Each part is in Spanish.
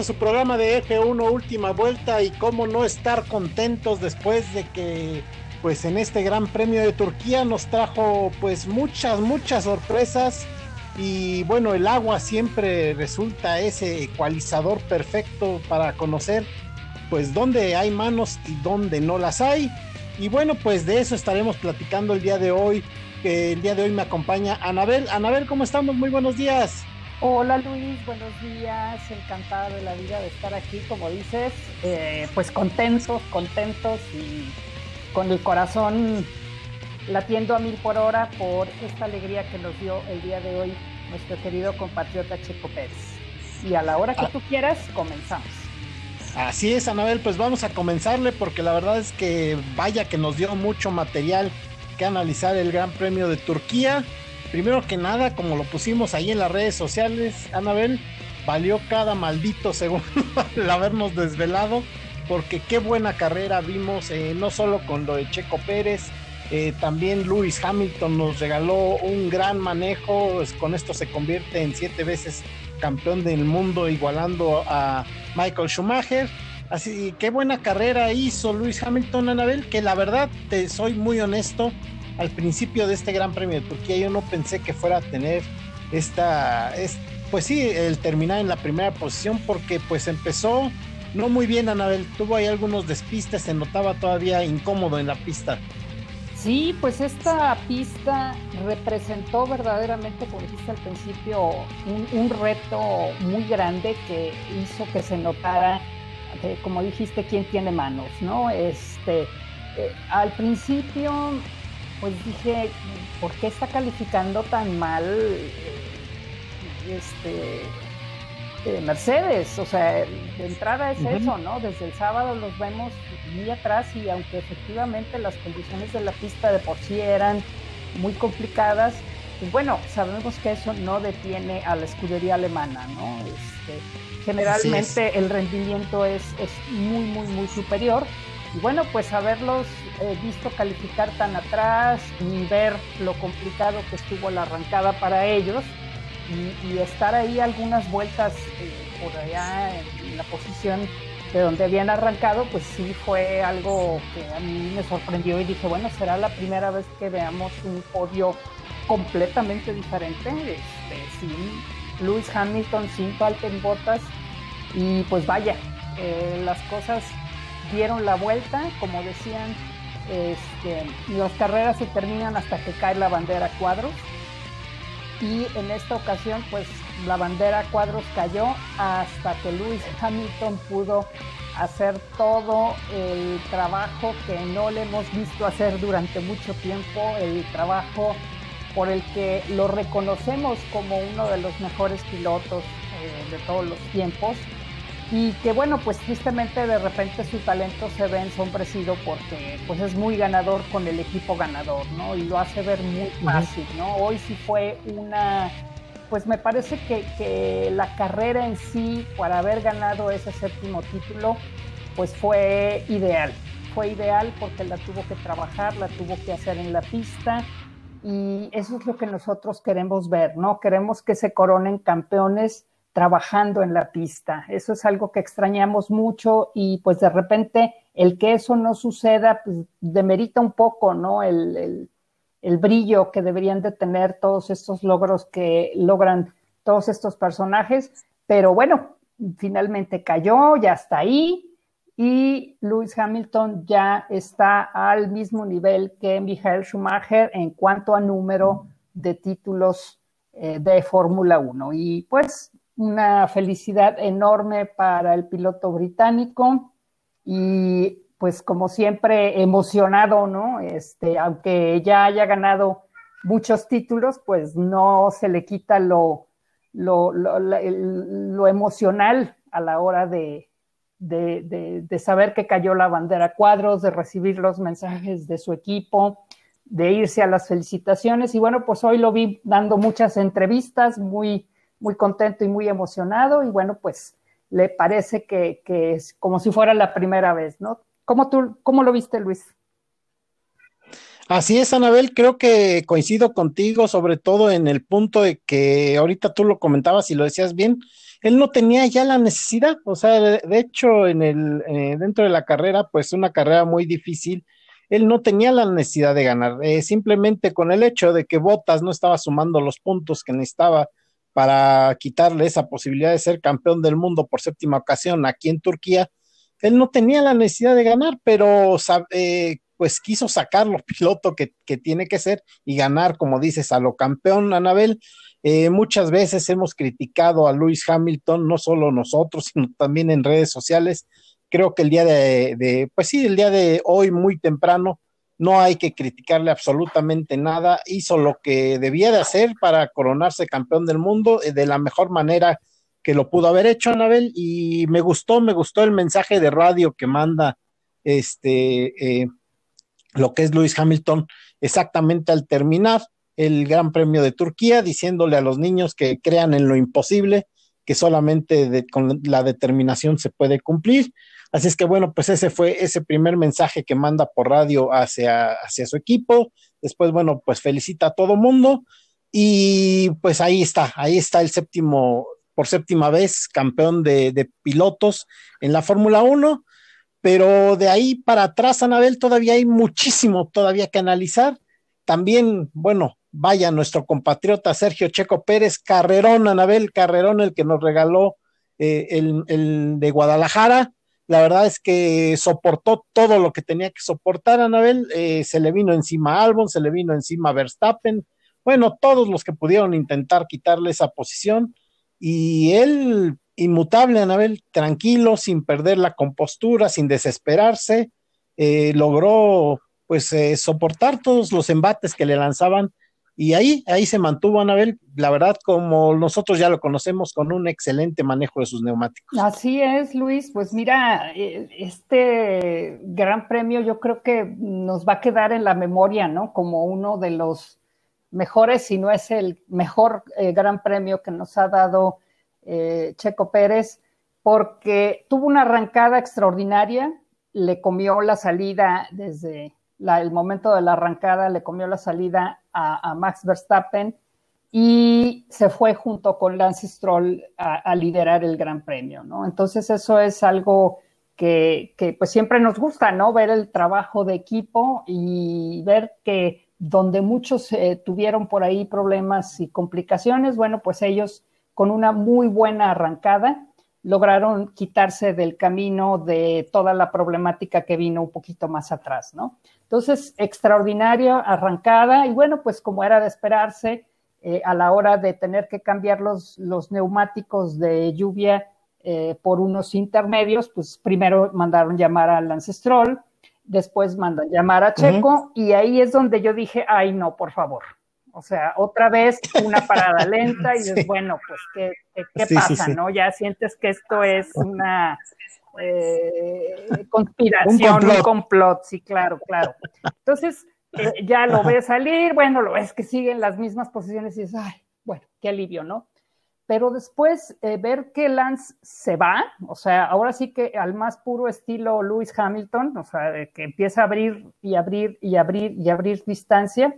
a su programa de F1 Última Vuelta y cómo no estar contentos después de que pues en este Gran Premio de Turquía nos trajo pues muchas, muchas sorpresas y bueno, el agua siempre resulta ese ecualizador perfecto para conocer pues dónde hay manos y dónde no las hay. Y bueno, pues de eso estaremos platicando el día de hoy. El día de hoy me acompaña Anabel. Anabel, ¿cómo estamos? Muy buenos días. Hola Luis, buenos días, encantada de la vida de estar aquí, como dices, eh, pues contentos, contentos y con el corazón latiendo a mil por hora por esta alegría que nos dio el día de hoy nuestro querido compatriota Checo Pérez. Y a la hora que ah. tú quieras, comenzamos. Así es, Anabel, pues vamos a comenzarle porque la verdad es que vaya que nos dio mucho material que analizar el Gran Premio de Turquía primero que nada, como lo pusimos ahí en las redes sociales, Anabel, valió cada maldito segundo el habernos desvelado, porque qué buena carrera vimos, eh, no solo con lo de Checo Pérez, eh, también Lewis Hamilton nos regaló un gran manejo, pues, con esto se convierte en siete veces campeón del mundo, igualando a Michael Schumacher. Así, qué buena carrera hizo Lewis Hamilton, Anabel, que la verdad, te soy muy honesto, al principio de este Gran Premio de Turquía yo no pensé que fuera a tener esta, pues sí, el terminar en la primera posición porque pues empezó no muy bien Anabel, tuvo ahí algunos despistes, se notaba todavía incómodo en la pista. Sí, pues esta pista representó verdaderamente, como dijiste al principio, un, reto muy grande que hizo que se notara, eh, como dijiste, quién tiene manos, ¿no? Este, eh, al principio pues dije, ¿por qué está calificando tan mal este, eh, Mercedes? O sea, de entrada es eso, ¿no? Desde el sábado los vemos muy atrás y aunque efectivamente las condiciones de la pista de por sí eran muy complicadas, pues bueno, sabemos que eso no detiene a la escudería alemana, ¿no? Este, generalmente el rendimiento es, es muy, muy, muy superior y bueno, pues haberlos eh, visto calificar tan atrás y ver lo complicado que estuvo la arrancada para ellos y, estar ahí algunas vueltas eh, por allá en, la posición de donde habían arrancado, pues sí fue algo que a mí me sorprendió y dije, bueno, será la primera vez que veamos un podio completamente diferente, este, sin Lewis Hamilton, sin Valtteri Bottas y pues vaya, eh, las cosas dieron la vuelta, como decían, este, las carreras se terminan hasta que cae la bandera cuadros. Y en esta ocasión, pues la bandera cuadros cayó hasta que Lewis Hamilton pudo hacer todo el trabajo que no le hemos visto hacer durante mucho tiempo, el trabajo por el que lo reconocemos como uno de los mejores pilotos eh, de todos los tiempos y que bueno, pues tristemente de repente su talento se ve ensombrecido porque pues es muy ganador con el equipo ganador, ¿no? Y lo hace ver muy fácil, ¿no? Hoy sí fue una, pues me parece que, que la carrera en sí, para haber ganado ese séptimo título, pues fue ideal, fue ideal porque la tuvo que trabajar, la tuvo que hacer en la pista y eso es lo que nosotros queremos ver, ¿no? Queremos que se coronen campeones trabajando en la pista. Eso es algo que extrañamos mucho y pues de repente el que eso no suceda, pues demerita un poco, ¿no? El, brillo que deberían de tener todos estos logros que logran todos estos personajes. Pero bueno, finalmente cayó, ya está ahí. Y Lewis Hamilton ya está al mismo nivel que Michael Schumacher en cuanto a número de títulos eh, de Fórmula 1. Y pues una felicidad enorme para el piloto británico y pues como siempre emocionado, ¿no? Este, aunque ya haya ganado muchos títulos, pues no se le quita lo, lo, lo, emocional a la hora de, de, de, saber que cayó la bandera cuadros, de recibir los mensajes de su equipo, de irse a las felicitaciones. Y bueno, pues hoy lo vi dando muchas entrevistas, muy muy contento y muy emocionado y bueno, pues le parece que, es como si fuera la primera vez, ¿no? ¿Cómo, tú, ¿Cómo lo viste, Luis? Así es, Anabel, creo que coincido contigo, sobre todo en el punto de que ahorita tú lo comentabas y lo decías bien, él no tenía ya la necesidad, o sea, de, hecho, en el, eh, dentro de la carrera, pues una carrera muy difícil, él no tenía la necesidad de ganar, eh, simplemente con el hecho de que Botas no estaba sumando los puntos que necesitaba para quitarle esa posibilidad de ser campeón del mundo por séptima ocasión aquí en Turquía, él no tenía la necesidad de ganar, pero eh, pues quiso sacar lo piloto que, que, tiene que ser y ganar, como dices, a lo campeón, Anabel. Eh, muchas veces hemos criticado a Lewis Hamilton, no solo nosotros, sino también en redes sociales. Creo que el día de, pues sí, el día de hoy, muy temprano, no hay que criticarle absolutamente nada. Hizo lo que debía de hacer para coronarse campeón del mundo eh, de la mejor manera que lo pudo haber hecho, Anabel. Y me gustó, me gustó el mensaje de radio que manda este, eh, lo que es Lewis Hamilton exactamente al terminar el Gran Premio de Turquía, diciéndole a los niños que crean en lo imposible, que solamente con la determinación se puede cumplir. Así es que bueno, pues ese fue ese primer mensaje que manda por radio hacia, hacia su equipo. Después, bueno, pues felicita a todo mundo y pues ahí está, ahí está el séptimo, por séptima vez, campeón de, pilotos en la Fórmula 1. Pero de ahí para atrás, Anabel, todavía hay muchísimo todavía que analizar. También, bueno, vaya nuestro compatriota Sergio Checo Pérez, Carrerón, Anabel Carrerón, el que nos regaló eh, el, de Guadalajara. La verdad es que soportó todo lo que tenía que soportar, Anabel. Eh, se le vino encima Albon, se le vino encima Verstappen. Bueno, todos los que pudieron intentar quitarle esa posición. Y él, inmutable, Anabel, tranquilo, sin perder la compostura, sin desesperarse, eh, logró pues soportar todos los embates que le lanzaban y ahí, ahí se mantuvo Anabel, la verdad, como nosotros ya lo conocemos, con un excelente manejo de sus neumáticos. Así es, Luis. Pues mira, eh, este gran premio yo creo que nos va a quedar en la memoria, ¿no? Como uno de los mejores, si no es el mejor eh, gran premio que nos ha dado eh, Checo Pérez, porque tuvo una arrancada extraordinaria, le comió la salida desde el momento de la arrancada, le comió la salida a, Max Verstappen y se fue junto con Lance Stroll a, liderar el Gran Premio, ¿no? Entonces eso es algo que, pues siempre nos gusta, ¿no? Ver el trabajo de equipo y ver que donde muchos eh, tuvieron por ahí problemas y complicaciones, bueno, pues ellos con una muy buena arrancada lograron quitarse del camino de toda la problemática que vino un poquito más atrás, ¿no? Entonces, extraordinaria arrancada y bueno, pues como era de esperarse, eh, a la hora de tener que cambiar los, los neumáticos de lluvia eh, por unos intermedios, pues primero mandaron llamar al Stroll, después mandan llamar a Checo y ahí es donde yo dije, ay no, por favor, o sea, otra vez una parada lenta y dices, bueno, pues, ¿qué, qué, pasa? ¿No? Ya sientes que esto es una eh, conspiración, un complot. sí, claro, claro. Entonces, eh, ya lo ves salir, bueno, lo ves que siguen las mismas posiciones y dices, ay, bueno, qué alivio, ¿no? Pero después eh, ver que Lance se va, o sea, ahora sí que al más puro estilo Lewis Hamilton, o sea, que empieza a abrir y abrir y abrir y abrir distancia,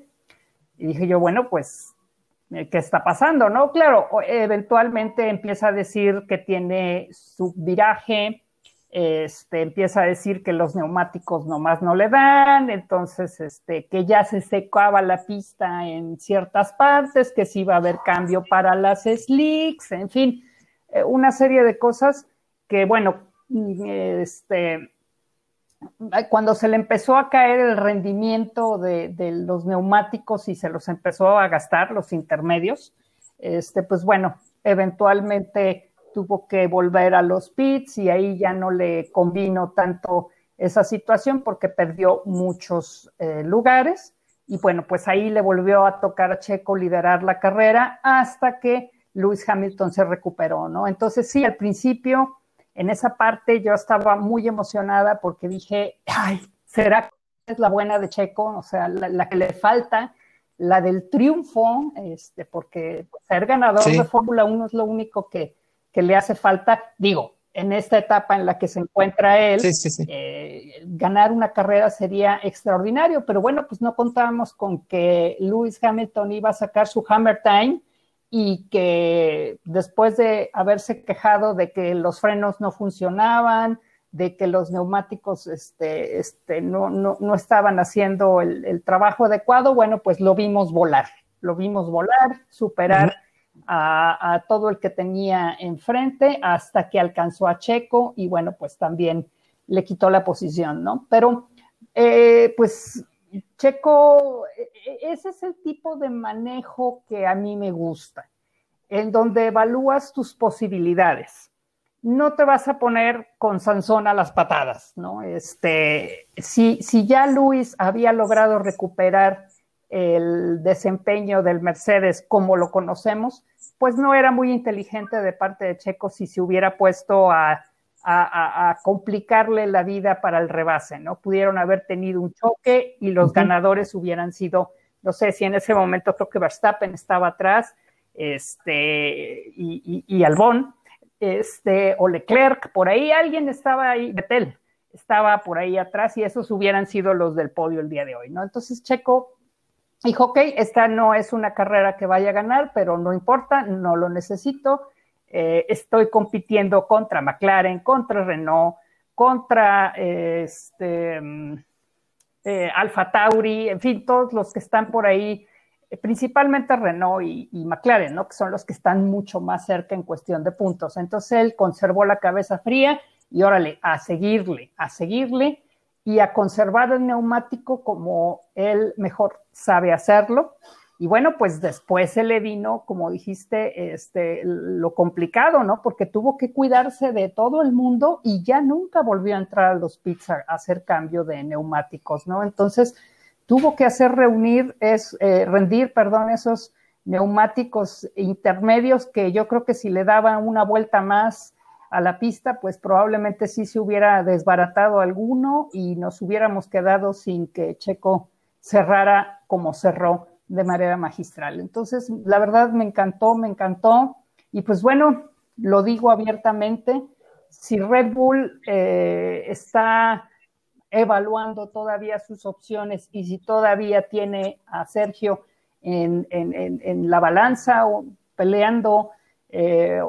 y dije yo, bueno, pues, ¿qué está pasando? No, claro, eventualmente empieza a decir que tiene su viraje, este, empieza a decir que los neumáticos nomás no le dan, entonces, este, que ya se secaba la pista en ciertas partes, que sí iba a haber cambio para las slicks, en fin, eh, una serie de cosas que, bueno, este, cuando se le empezó a caer el rendimiento de, los neumáticos y se los empezó a gastar, los intermedios, este, pues bueno, eventualmente tuvo que volver a los pits y ahí ya no le convino tanto esa situación porque perdió muchos eh, lugares y bueno, pues ahí le volvió a tocar a Checo liderar la carrera hasta que Lewis Hamilton se recuperó, ¿no? Entonces sí, al principio en esa parte yo estaba muy emocionada porque dije, ay, ¿será que es la buena de Checo? O sea, la, que le falta, la del triunfo, este, porque ser ganador de Fórmula 1 es lo único que, le hace falta. Digo, en esta etapa en la que se encuentra él, eh, ganar una carrera sería extraordinario, pero bueno, pues no contábamos con que Lewis Hamilton iba a sacar su Hammer Time y que después de haberse quejado de que los frenos no funcionaban, de que los neumáticos este, este, no, no, no, estaban haciendo el, trabajo adecuado, bueno, pues lo vimos volar, lo vimos volar, superar a, todo el que tenía enfrente hasta que alcanzó a Checo y bueno, pues también le quitó la posición, ¿no? Pero eh, pues Checo, e, e, ese es el tipo de manejo que a mí me gusta, en donde evalúas tus posibilidades no te vas a poner con Sansón a las patadas, ¿no? Este, si, si ya Luis había logrado recuperar el desempeño del Mercedes como lo conocemos, pues no era muy inteligente de parte de Checo si se hubiera puesto a, a, complicarle la vida para el rebase, ¿no? Pudieron haber tenido un choque y los ganadores hubieran sido, no sé si en ese momento creo que Verstappen estaba atrás, este, y, y, y Albón, este, o Leclerc, por ahí alguien estaba ahí, Betel, estaba por ahí atrás y esos hubieran sido los del podio el día de hoy, ¿no? Entonces Checo dijo, ok, esta no es una carrera que vaya a ganar, pero no importa, no lo necesito, eh, estoy compitiendo contra McLaren, contra Renault, contra este, mm, eh, Alfa Tauri, en fin, todos los que están por ahí principalmente Renault y, McLaren, ¿no? Que son los que están mucho más cerca en cuestión de puntos. Entonces él conservó la cabeza fría y órale, a seguirle, a seguirle y a conservar el neumático como él mejor sabe hacerlo. Y bueno, pues después se le vino, como dijiste, este, lo complicado, ¿no? Porque tuvo que cuidarse de todo el mundo y ya nunca volvió a entrar a los pits a hacer cambio de neumáticos, ¿no? Entonces, tuvo que hacer reunir, es, eh, rendir, perdón, esos neumáticos intermedios que yo creo que si le daban una vuelta más a la pista, pues probablemente sí se hubiera desbaratado alguno y nos hubiéramos quedado sin que Checo cerrara como cerró de manera magistral. Entonces, la verdad me encantó, me encantó. Y pues bueno, lo digo abiertamente, si Red Bull eh, está evaluando todavía sus opciones y si todavía tiene a Sergio en, la balanza o peleando eh,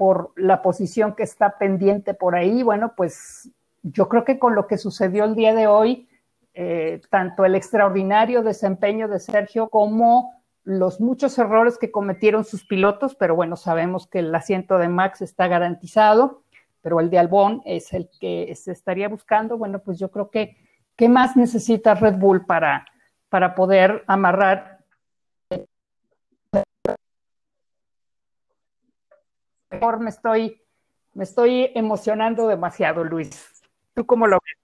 por la posición que está pendiente por ahí, bueno, pues yo creo que con lo que sucedió el día de hoy, eh, tanto el extraordinario desempeño de Sergio como los muchos errores que cometieron sus pilotos, pero bueno, sabemos que el asiento de Max está garantizado pero el de Albón es el que se estaría buscando. Bueno, pues yo creo que, ¿qué más necesita Red Bull para, para poder amarrar? Mejor me estoy, me estoy emocionando demasiado, Luis. ¿Tú cómo lo ves?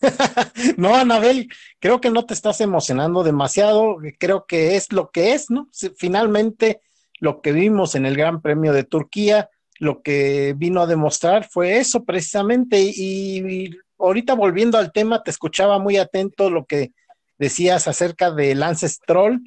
no, Anabel, creo que no te estás emocionando demasiado, creo que es lo que es, ¿no? Finalmente, lo que vimos en el Gran Premio de Turquía, lo que vino a demostrar fue eso precisamente. Y, ahorita volviendo al tema, te escuchaba muy atento lo que decías acerca de Lance Stroll.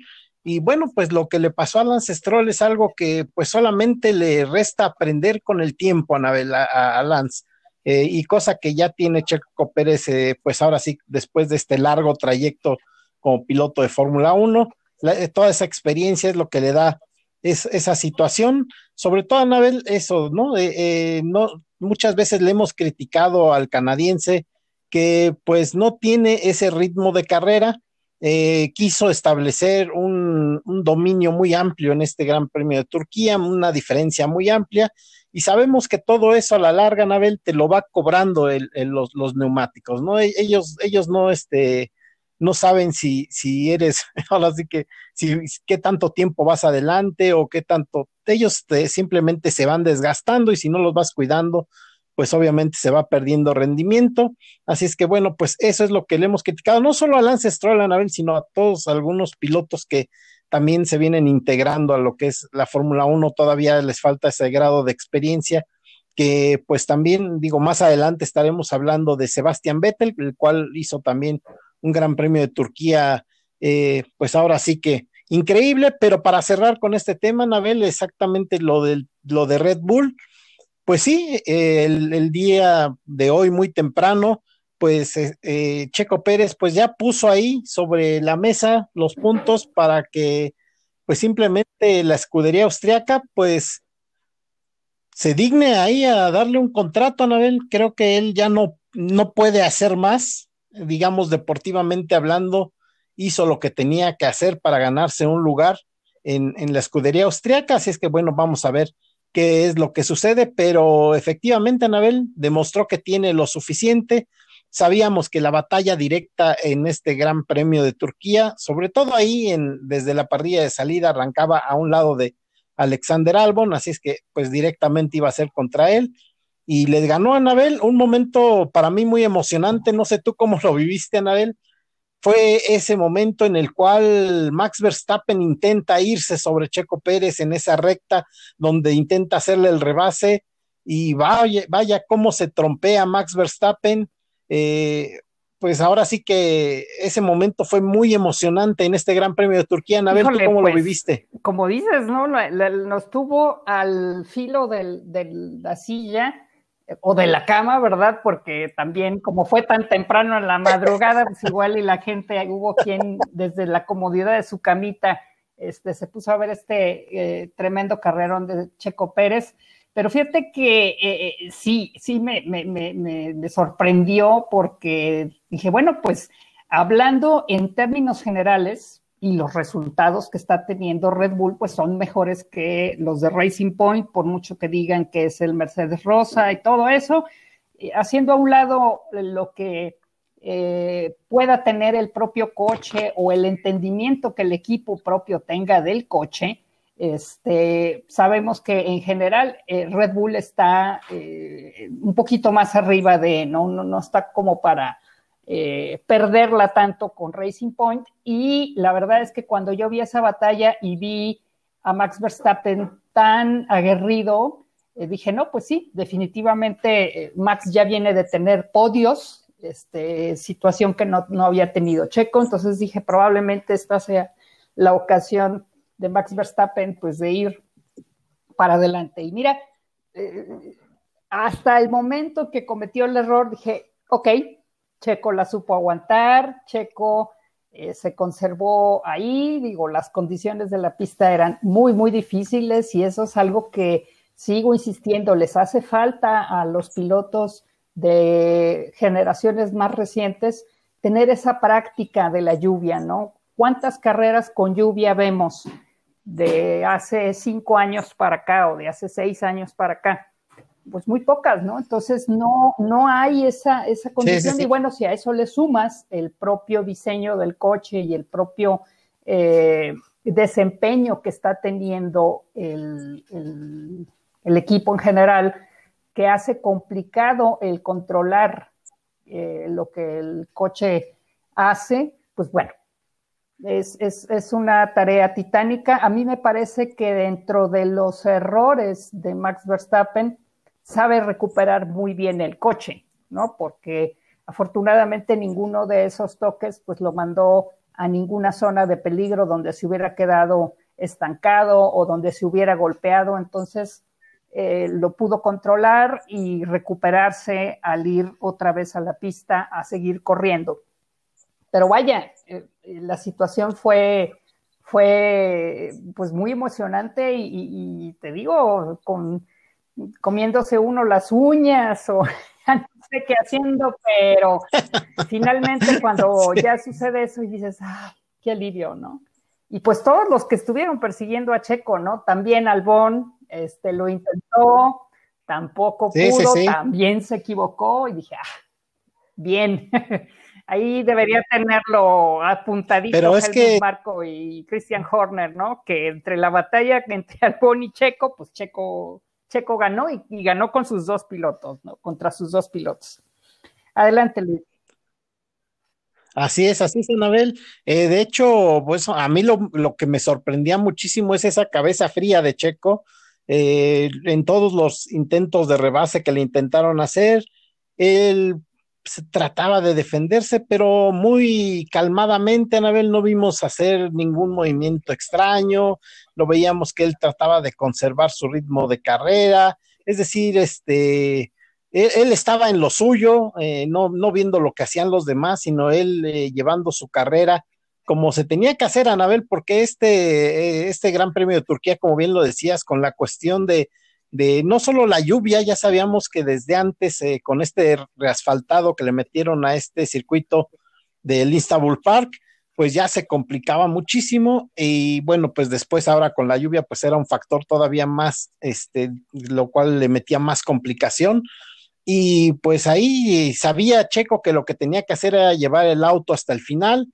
Y bueno, pues lo que le pasó a Lance Stroll es algo que pues solamente le resta aprender con el tiempo, Anabel, a, a Lance. Eh, y cosa que ya tiene Checo Pérez, eh, pues ahora sí, después de este largo trayecto como piloto de Fórmula 1, toda esa experiencia es lo que le da es, esa situación, sobre todo, Anabel, eso, ¿no? Eh, no muchas veces le hemos criticado al canadiense que pues no tiene ese ritmo de carrera, eh, quiso establecer un, dominio muy amplio en este Gran Premio de Turquía, una diferencia muy amplia, y sabemos que todo eso a la larga, Anabel, te lo va cobrando los, los, neumáticos, ¿no? E, ellos, ellos no, este, no saben si, si eres, ahora sí que, si, qué tanto tiempo vas adelante o qué tanto, ellos te, simplemente se van desgastando y si no los vas cuidando, pues obviamente se va perdiendo rendimiento. Así es que bueno, pues eso es lo que le hemos criticado, no solo a Lance Stroll, Anabel, sino a todos algunos pilotos que también se vienen integrando a lo que es la Fórmula 1, todavía les falta ese grado de experiencia que pues también digo más adelante estaremos hablando de Sebastián Vettel, el cual hizo también un gran premio de Turquía, eh, pues ahora sí que increíble, pero para cerrar con este tema, Nabel, exactamente lo, del, lo de Red Bull, pues sí, el, día de hoy muy temprano, pues eh, eh, Checo Pérez pues ya puso ahí sobre la mesa los puntos para que pues simplemente la escudería austriaca pues se digne ahí a darle un contrato a Anabel. Creo que él ya no, no puede hacer más, digamos deportivamente hablando, hizo lo que tenía que hacer para ganarse un lugar en, en la escudería austriaca, así es que bueno, vamos a ver qué es lo que sucede, pero efectivamente Anabel demostró que tiene lo suficiente. Sabíamos que la batalla directa en este Gran Premio de Turquía, sobre todo ahí en, desde la parrilla de salida, arrancaba a un lado de Alexander Albon, así es que pues directamente iba a ser contra él. Y les ganó a Anabel, un momento para mí muy emocionante, no sé tú cómo lo viviste, Anabel, fue ese momento en el cual Max Verstappen intenta irse sobre Checo Pérez en esa recta donde intenta hacerle el rebase y vaya, vaya cómo se trompea Max Verstappen. Eh, pues ahora sí que ese momento fue muy emocionante en este Gran Premio de Turquía. A ver, cómo lo pues, viviste? Como dices, ¿no? Nos tuvo al filo de la silla o de la cama, ¿verdad? Porque también como fue tan temprano en la madrugada, pues igual y la gente, hubo quien desde la comodidad de su camita este, se puso a ver este eh, tremendo carrerón de Checo Pérez. Pero fíjate que eh, eh, sí, sí me, me, me, me sorprendió porque dije, bueno, pues hablando en términos generales, y los resultados que está teniendo Red Bull pues son mejores que los de Racing Point, por mucho que digan que es el Mercedes Rosa y todo eso, haciendo a un lado lo que eh, pueda tener el propio coche o el entendimiento que el equipo propio tenga del coche, este, sabemos que en general eh, Red Bull está eh, un poquito más arriba de, no, no, no está como para eh, perderla tanto con Racing Point. Y la verdad es que cuando yo vi esa batalla y vi a Max Verstappen tan aguerrido, eh, dije, no, pues sí, definitivamente eh, Max ya viene de tener podios, este, situación que no, no, había tenido Checo, entonces dije, probablemente esta sea la ocasión de Max Verstappen, pues de ir para adelante. Y mira, hasta el momento que cometió el error, dije, ok, Checo la supo aguantar, Checo eh, se conservó ahí, digo, las condiciones de la pista eran muy, muy difíciles y eso es algo que sigo insistiendo, les hace falta a los pilotos de generaciones más recientes tener esa práctica de la lluvia, ¿no? ¿Cuántas carreras con lluvia vemos de hace cinco años para acá o de hace seis años para acá? Pues muy pocas, ¿no? Entonces no, no hay esa, esa condición y bueno, si a eso le sumas el propio diseño del coche y el propio eh, desempeño que está teniendo el, equipo en general, que hace complicado el controlar eh, lo que el coche hace, pues bueno, es, es, es, una tarea titánica. A mí me parece que dentro de los errores de Max Verstappen, sabe recuperar muy bien el coche, ¿no? Porque afortunadamente ninguno de esos toques pues lo mandó a ninguna zona de peligro donde se hubiera quedado estancado o donde se hubiera golpeado, entonces eh, lo pudo controlar y recuperarse al ir otra vez a la pista a seguir corriendo. Pero vaya, eh, la situación fue, fue pues muy emocionante y te digo, con comiéndose uno las uñas o no sé qué haciendo, pero finalmente cuando ya sucede eso y dices, ah, qué alivio, ¿no? Y pues todos los que estuvieron persiguiendo a Checo, ¿no? También Albón, este, lo intentó, tampoco pudo, también se equivocó y dije, ah, bien, ahí debería tenerlo apuntadito Pero es que... Marco y Christian Horner, ¿no? Que entre la batalla entre Albón y Checo, pues Checo Checo ganó y, ganó con sus dos pilotos, ¿no? Contra sus dos pilotos. Adelante, Luis. Así es, así es, Anabel. Eh, de hecho, pues a mí lo, que me sorprendía muchísimo es esa cabeza fría de Checo eh, en todos los intentos de rebase que le intentaron hacer. Él se trataba de defenderse, pero muy calmadamente, Anabel, no vimos hacer ningún movimiento extraño, lo veíamos que él trataba de conservar su ritmo de carrera, es decir, este, él, estaba en lo suyo, eh, no, no viendo lo que hacían los demás, sino él eh, llevando su carrera como se tenía que hacer, Anabel, porque este, eh, este Gran Premio de Turquía, como bien lo decías, con la cuestión de, de no solo la lluvia, ya sabíamos que desde antes, con este reasfaltado que le metieron a este circuito del Istanbul Park, pues ya se complicaba muchísimo y bueno, pues después ahora con la lluvia pues era un factor todavía más, este, lo cual le metía más complicación. Y pues ahí sabía Checo que lo que tenía que hacer era llevar el auto hasta el final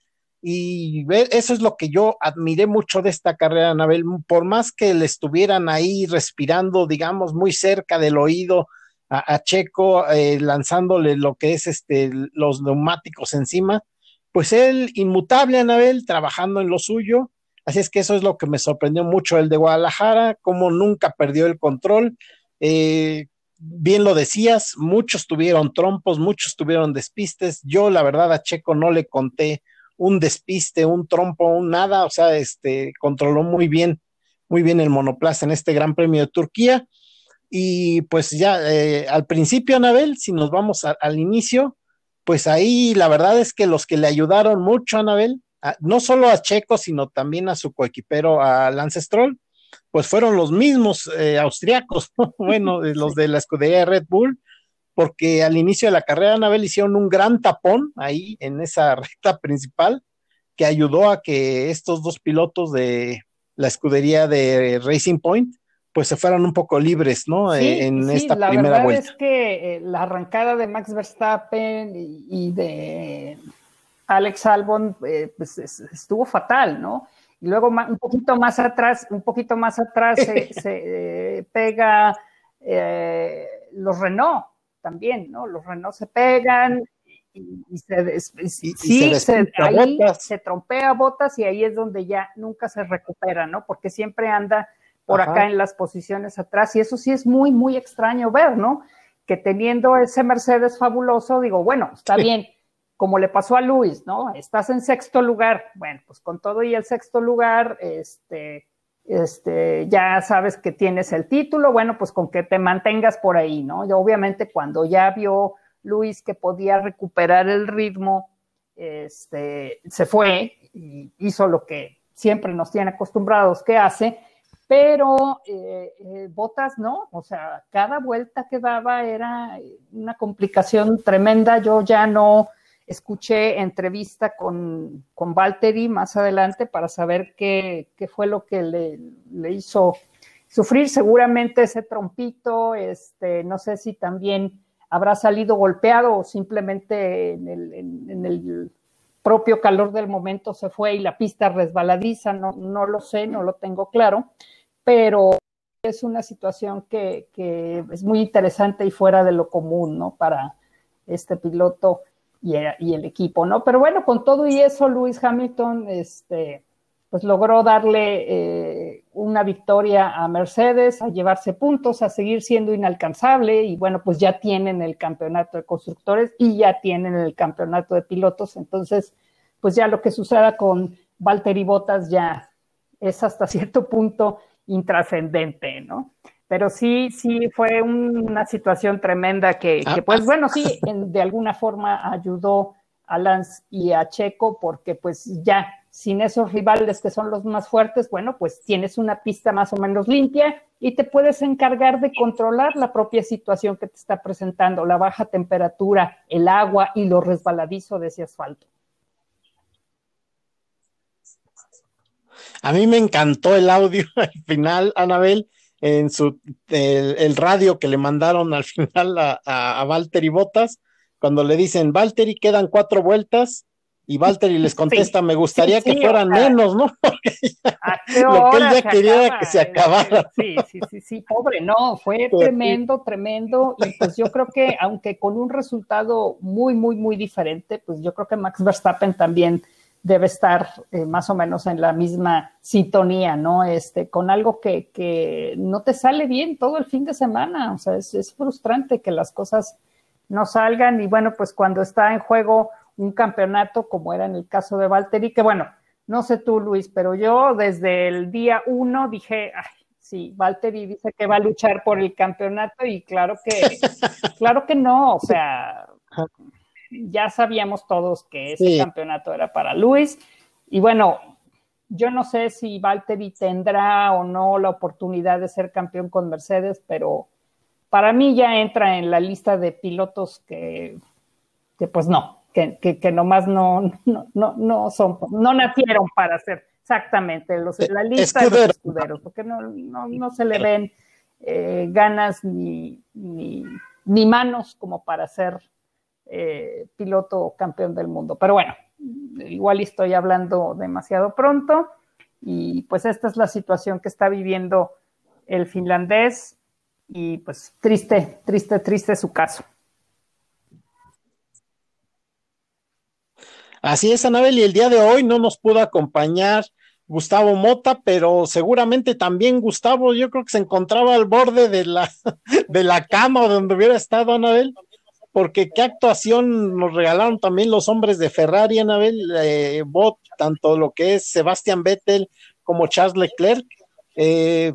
y eso es lo que yo admiré mucho de esta carrera, Anabel, por más que le estuvieran ahí respirando, digamos, muy cerca del oído a, Checo, eh, lanzándole lo que es este, los neumáticos encima, pues él inmutable, Anabel, trabajando en lo suyo. Así es que eso es lo que me sorprendió mucho el de Guadalajara, como nunca perdió el control. Eh, bien lo decías, muchos tuvieron trompos, muchos tuvieron despistes. Yo, la verdad, a Checo no le conté un despiste, un trompo, un nada, o sea, este controló muy bien, muy bien el monoplaza en este Gran Premio de Turquía. Y pues ya eh, al principio, Anabel, si nos vamos al inicio, pues ahí la verdad es que los que le ayudaron mucho a Anabel, no solo a Checo, sino también a su coequipero, a Lance Stroll, pues fueron los mismos eh, austriacos, bueno, los de la escudería Red Bull, porque al inicio de la carrera Anabel hicieron un gran tapón ahí en esa recta principal que ayudó a que estos dos pilotos de la escudería de Racing Point pues se fueran un poco libres, ¿no? Eh, en esta la verdad es que eh, la arrancada de Max Verstappen y, de Alex Albon eh, pues estuvo fatal, ¿no? Y luego un poquito más atrás, un poquito más atrás se, pega los Renault también, ¿no? Los Renault se pegan y, se, sí, se, ahí se trompea botas y ahí es donde ya nunca se recupera, ¿no? Porque siempre anda por acá en las posiciones atrás. Y eso sí es muy, muy extraño ver, ¿no? Que teniendo ese Mercedes fabuloso, digo, bueno, está bien, como le pasó a Luis, ¿no? Estás en sexto lugar. Bueno, pues con todo y el sexto lugar, este, este, ya sabes que tienes el título, bueno, pues con que te mantengas por ahí, ¿no? Y obviamente cuando ya vio Luis que podía recuperar el ritmo, este, se fue y hizo lo que siempre nos tiene acostumbrados que hace, pero eh, eh, Botas no, o sea, cada vuelta que daba era una complicación tremenda. Yo ya no escuché entrevista con, con Valtteri más adelante para saber qué, qué fue lo que le, le, hizo sufrir. Seguramente ese trompito, este, no sé si también habrá salido golpeado o simplemente en el, en el propio calor del momento se fue y la pista resbaladiza, no, no lo sé, no lo tengo claro, pero es una situación que, que, es muy interesante y fuera de lo común, ¿no? Para este piloto y, y, el equipo, ¿no? Pero bueno, con todo y eso, Luis Hamilton, este, pues logró darle eh, una victoria a Mercedes, a llevarse puntos, a seguir siendo inalcanzable y bueno, pues ya tienen el campeonato de constructores y ya tienen el campeonato de pilotos, entonces, pues ya lo que suceda con Valtteri Bottas ya es hasta cierto punto intrascendente, ¿no? Pero sí, sí fue una situación tremenda que, que ah, pues ah. bueno, sí, de alguna forma ayudó a Lance y a Checo porque pues ya sin esos rivales que son los más fuertes, bueno, pues tienes una pista más o menos limpia y te puedes encargar de controlar la propia situación que te está presentando, la baja temperatura, el agua y lo resbaladizo de ese asfalto. A mí me encantó el audio al final, Anabel, en su el, radio que le mandaron al final a, a, Valtteri Botas, cuando le dicen, Valtteri, quedan cuatro vueltas, y Valtteri les contesta, me gustaría que fueran menos, ¿no? lo que él ya quería que se acabara. Sí, sí, sí, sí, pobre, no, fue tremendo, tremendo, y pues yo creo que, aunque con un resultado muy, muy, muy diferente, pues yo creo que Max Verstappen también debe estar eh, más o menos en la misma sintonía, ¿no? Este, con algo que, que, no te sale bien todo el fin de semana, o sea, es, es, frustrante que las cosas no salgan. Y bueno, pues cuando está en juego un campeonato, como era en el caso de Valtteri, que bueno, no sé tú, Luis, pero yo desde el día uno dije, ay, Sí, Valtteri dice que va a luchar por el campeonato y claro que, claro que no, o sea, ya sabíamos todos que ese campeonato era para Luis. Y bueno, yo no sé si Valtteri tendrá o no la oportunidad de ser campeón con Mercedes, pero para mí ya entra en la lista de pilotos que, que pues no, que, que, nomás no, no, no, no, son, no nacieron para ser exactamente los, la eh, lista de los escuderos, porque no, no, no se le ven eh, ganas ni, ni, ni, manos como para ser eh, piloto campeón del mundo. Pero bueno, igual estoy hablando demasiado pronto y pues esta es la situación que está viviendo el finlandés y pues triste, triste, triste su caso. Así es, Anabel, y el día de hoy no nos pudo acompañar Gustavo Mota, pero seguramente también Gustavo, yo creo que se encontraba al borde de la, de la cama donde hubiera estado Anabel porque qué actuación nos regalaron también los hombres de Ferrari, Anabel, eh, Bot, tanto lo que es Sebastian Vettel como Charles Leclerc. Eh,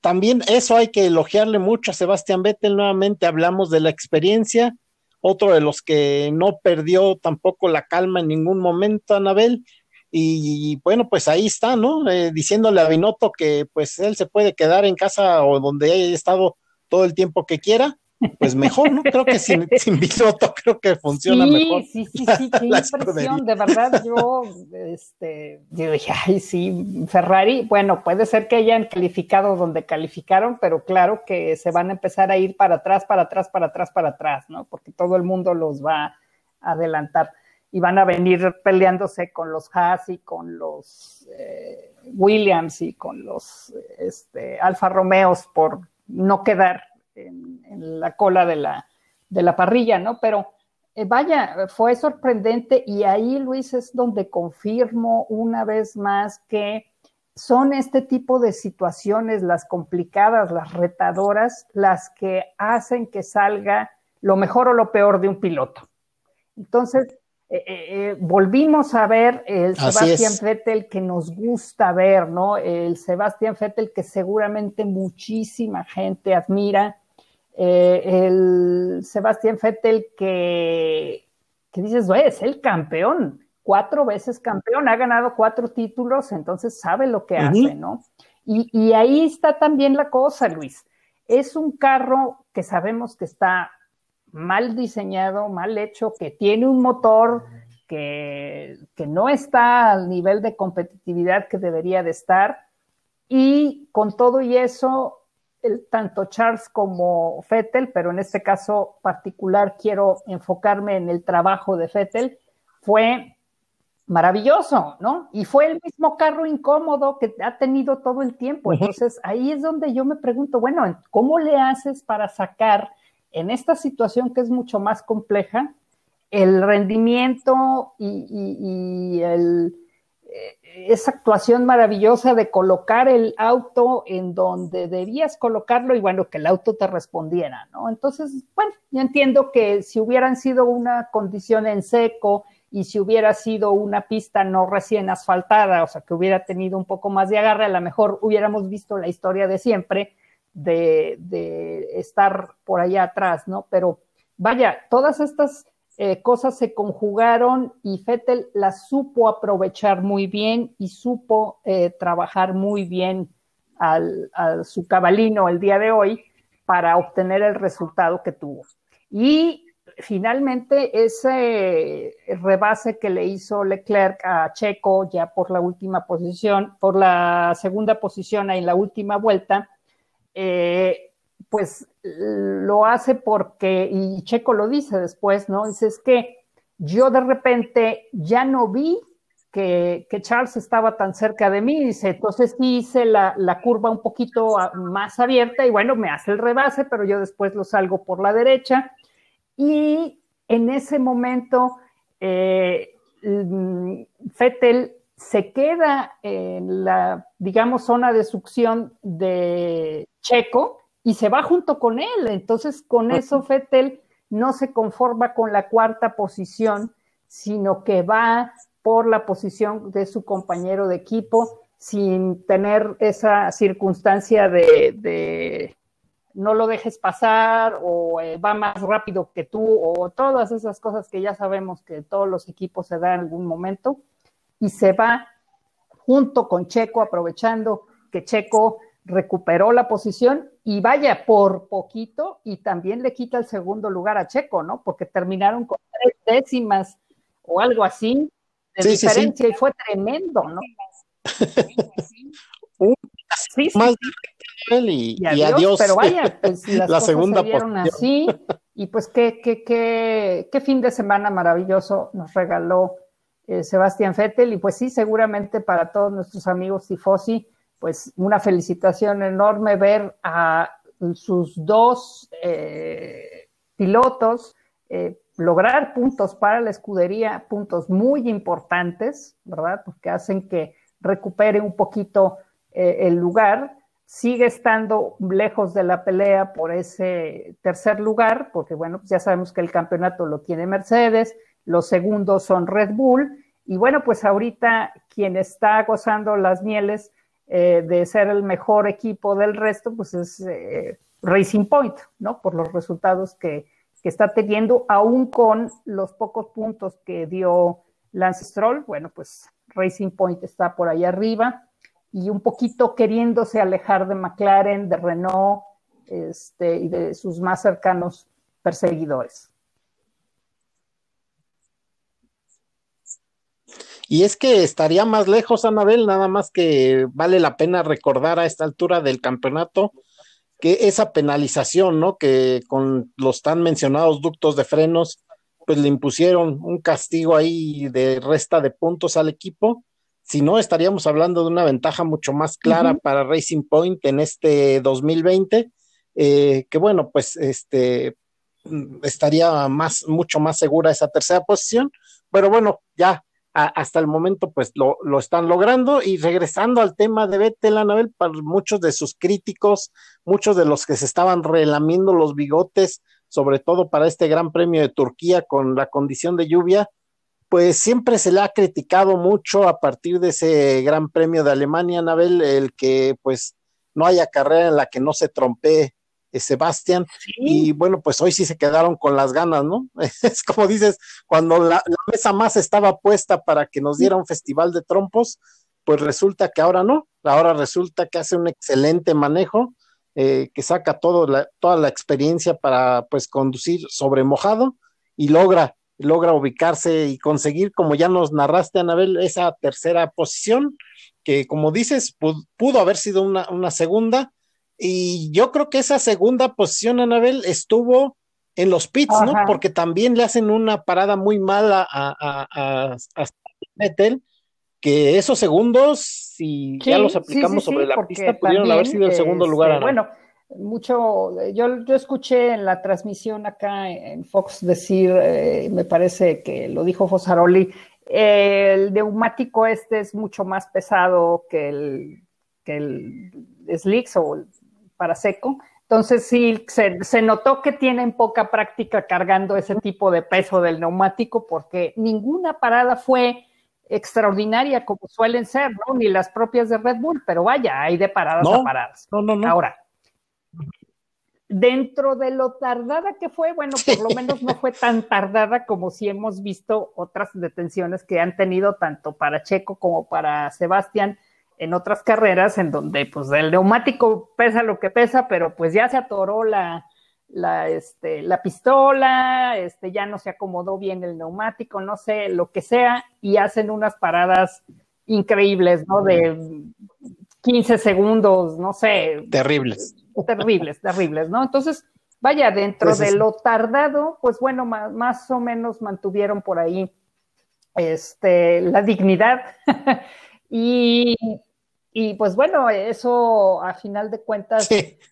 también eso hay que elogiarle mucho a Sebastian Vettel. Nuevamente hablamos de la experiencia, otro de los que no perdió tampoco la calma en ningún momento, Anabel. Y bueno, pues ahí está, ¿no? Eh, diciéndole a Binotto que pues él se puede quedar en casa o donde haya estado todo el tiempo que quiera pues mejor, ¿no? Creo que sin, sin creo que funciona mejor. Sí, sí, sí, qué impresión, de verdad, yo, este, yo dije, ay, sí, Ferrari, bueno, puede ser que hayan calificado donde calificaron, pero claro que se van a empezar a ir para atrás, para atrás, para atrás, para atrás, ¿no? Porque todo el mundo los va a adelantar y van a venir peleándose con los Haas y con los eh, Williams y con los este, Alfa Romeos por no quedar en, la cola de la, de la parrilla, ¿no? Pero eh, vaya, fue sorprendente y ahí, Luis, es donde confirmo una vez más que son este tipo de situaciones, las complicadas, las retadoras, las que hacen que salga lo mejor o lo peor de un piloto. Entonces, eh, eh, volvimos a ver el Sebastián Vettel que nos gusta ver, ¿no? El Sebastián Vettel que seguramente muchísima gente admira, eh, el Sebastián Vettel que, que dices, es el campeón, cuatro veces campeón, ha ganado cuatro títulos, entonces sabe lo que hace, ¿no? Y, y, ahí está también la cosa, Luis. Es un carro que sabemos que está mal diseñado, mal hecho, que tiene un motor que, que no está al nivel de competitividad que debería de estar. Y con todo y eso, tanto Charles como Fettel, pero en este caso particular quiero enfocarme en el trabajo de Fettel, fue maravilloso, ¿no? Y fue el mismo carro incómodo que ha tenido todo el tiempo. Entonces ahí es donde yo me pregunto, bueno, ¿cómo le haces para sacar en esta situación que es mucho más compleja el rendimiento y el esa actuación maravillosa de colocar el auto en donde debías colocarlo y bueno, que el auto te respondiera, ¿no? Entonces, bueno, yo entiendo que si hubieran sido una condición en seco y si hubiera sido una pista no recién asfaltada, o sea, que hubiera tenido un poco más de agarre, a lo mejor hubiéramos visto la historia de siempre de, de estar por allá atrás, ¿no? Pero vaya, todas estas eh, cosas se conjugaron y Fettel las supo aprovechar muy bien y supo eh, trabajar muy bien al, a su cabalino el día de hoy para obtener el resultado que tuvo. Y finalmente ese rebase que le hizo Leclerc a Checo ya por la última posición, por la segunda posición en la última vuelta, eh, pues lo hace porque, y Checo lo dice después, ¿no? Dice, es que yo de repente ya no vi que, Charles estaba tan cerca de mí, dice, entonces hice la, curva un poquito más abierta y bueno, me hace el rebase, pero yo después lo salgo por la derecha y en ese momento eh, mm, Fettel se queda en la, digamos, zona de succión de Checo y se va junto con él. Entonces, con eso Fettel no se conforma con la cuarta posición, sino que va por la posición de su compañero de equipo sin tener esa circunstancia de, no lo dejes pasar o eh, va más rápido que tú o todas esas cosas que ya sabemos que todos los equipos se dan en algún momento y se va junto con Checo aprovechando que Checo recuperó la posición y vaya por poquito y también le quita el segundo lugar a Checo, ¿no? Porque terminaron con tres décimas o algo así de diferencia y fue tremendo, ¿no? sí, más y, y, adiós, Pero vaya, pues las la segunda se así y pues qué, qué, qué, qué fin de semana maravilloso nos regaló eh, Sebastián Vettel y pues sí, seguramente para todos nuestros amigos tifosi, pues una felicitación enorme ver a sus dos eh, pilotos eh, lograr puntos para la escudería, puntos muy importantes, ¿verdad? Porque hacen que recupere un poquito el lugar. Sigue estando lejos de la pelea por ese tercer lugar, porque bueno, pues ya sabemos que el campeonato lo tiene Mercedes, los segundos son Red Bull, y bueno, pues ahorita quien está gozando las mieles eh, de ser el mejor equipo del resto, pues es eh, Racing Point, ¿no? Por los resultados que, que, está teniendo, aún con los pocos puntos que dio Lance Stroll, bueno, pues Racing Point está por ahí arriba y un poquito queriéndose alejar de McLaren, de Renault este, y de sus más cercanos perseguidores. Y es que estaría más lejos, Anabel, nada más que vale la pena recordar a esta altura del campeonato que esa penalización, ¿no? Que con los tan mencionados ductos de frenos, pues le impusieron un castigo ahí de resta de puntos al equipo. Si no, estaríamos hablando de una ventaja mucho más clara para Racing Point en este 2020, eh, que bueno, pues este estaría más, mucho más segura esa tercera posición. Pero bueno, ya hasta el momento pues lo, lo, están logrando. Y regresando al tema de Vettel, Anabel, para muchos de sus críticos, muchos de los que se estaban relamiendo los bigotes, sobre todo para este Gran Premio de Turquía con la condición de lluvia, pues siempre se le ha criticado mucho a partir de ese Gran Premio de Alemania, Anabel, el que pues no haya carrera en la que no se trompee eh, Sebastián, y bueno, pues hoy sí se quedaron con las ganas, ¿no? Es como dices, cuando la, mesa más estaba puesta para que nos diera un festival de trompos, pues resulta que ahora no, ahora resulta que hace un excelente manejo, eh, que saca todo toda la experiencia para pues conducir sobre mojado y logra, logra ubicarse y conseguir, como ya nos narraste, Anabel, esa tercera posición, que como dices, pudo, haber sido una, una segunda, y yo creo que esa segunda posición, Anabel, estuvo en los pits, ¿no? Porque también le hacen una parada muy mala a, a, a, que esos segundos, si ya los aplicamos sobre la pista, pudieron haber sido el segundo lugar. Este, bueno, mucho, yo, yo escuché en la transmisión acá en Fox decir, eh, me parece que lo dijo Fosaroli, el neumático este es mucho más pesado que el, que el Slicks o para seco. Entonces sí, se, notó que tienen poca práctica cargando ese tipo de peso del neumático porque ninguna parada fue extraordinaria como suelen ser, ¿no? Ni las propias de Red Bull, pero vaya, hay de paradas a paradas. No, no, no. Ahora, dentro de lo tardada que fue, bueno, por lo menos no fue tan tardada como si hemos visto otras detenciones que han tenido tanto para Checo como para Sebastián en otras carreras en donde pues el neumático pesa lo que pesa, pero pues ya se atoró la, la, este, la pistola, este, ya no se acomodó bien el neumático, no sé, lo que sea, y hacen unas paradas increíbles, ¿no? De 15 segundos, no sé. Terribles. Terribles, terribles, ¿no? Entonces, vaya, dentro pues de lo tardado, pues bueno, más, más, o menos mantuvieron por ahí este, la dignidad y y pues bueno, eso a final de cuentas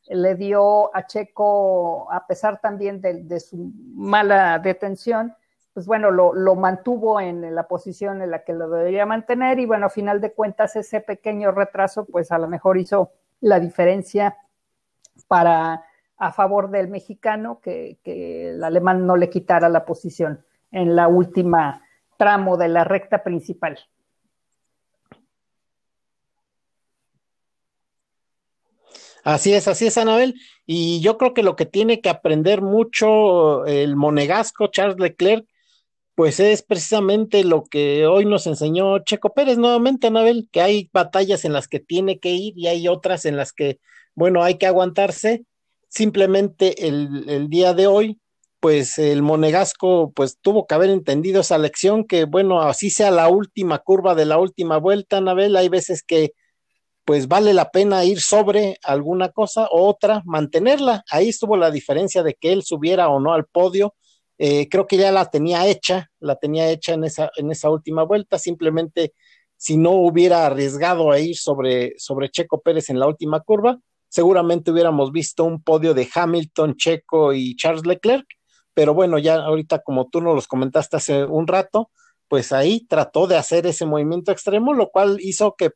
le dio a Checo, a pesar también de, su mala detención, pues bueno, lo, lo, mantuvo en la posición en la que lo debería mantener y bueno, a final de cuentas ese pequeño retraso pues a lo mejor hizo la diferencia para a favor del mexicano que, que el alemán no le quitara la posición en la última tramo de la recta principal. Así es, así es, Anabel. Y yo creo que lo que tiene que aprender mucho el monegasco Charles Leclerc, pues es precisamente lo que hoy nos enseñó Checo Pérez nuevamente, Anabel, que hay batallas en las que tiene que ir y hay otras en las que, bueno, hay que aguantarse. Simplemente el, el día de hoy, pues el monegasco, pues tuvo que haber entendido esa lección, que bueno, así sea la última curva de la última vuelta, Anabel, hay veces que pues vale la pena ir sobre alguna cosa o otra, mantenerla. Ahí estuvo la diferencia de que él subiera o no al podio. Eh, creo que ya la tenía hecha, la tenía hecha en esa, en esa última vuelta. Simplemente, si no hubiera arriesgado a ir sobre, sobre Checo Pérez en la última curva, seguramente hubiéramos visto un podio de Hamilton, Checo y Charles Leclerc. Pero bueno, ya ahorita, como tú nos los comentaste hace un rato, pues ahí trató de hacer ese movimiento extremo, lo cual hizo que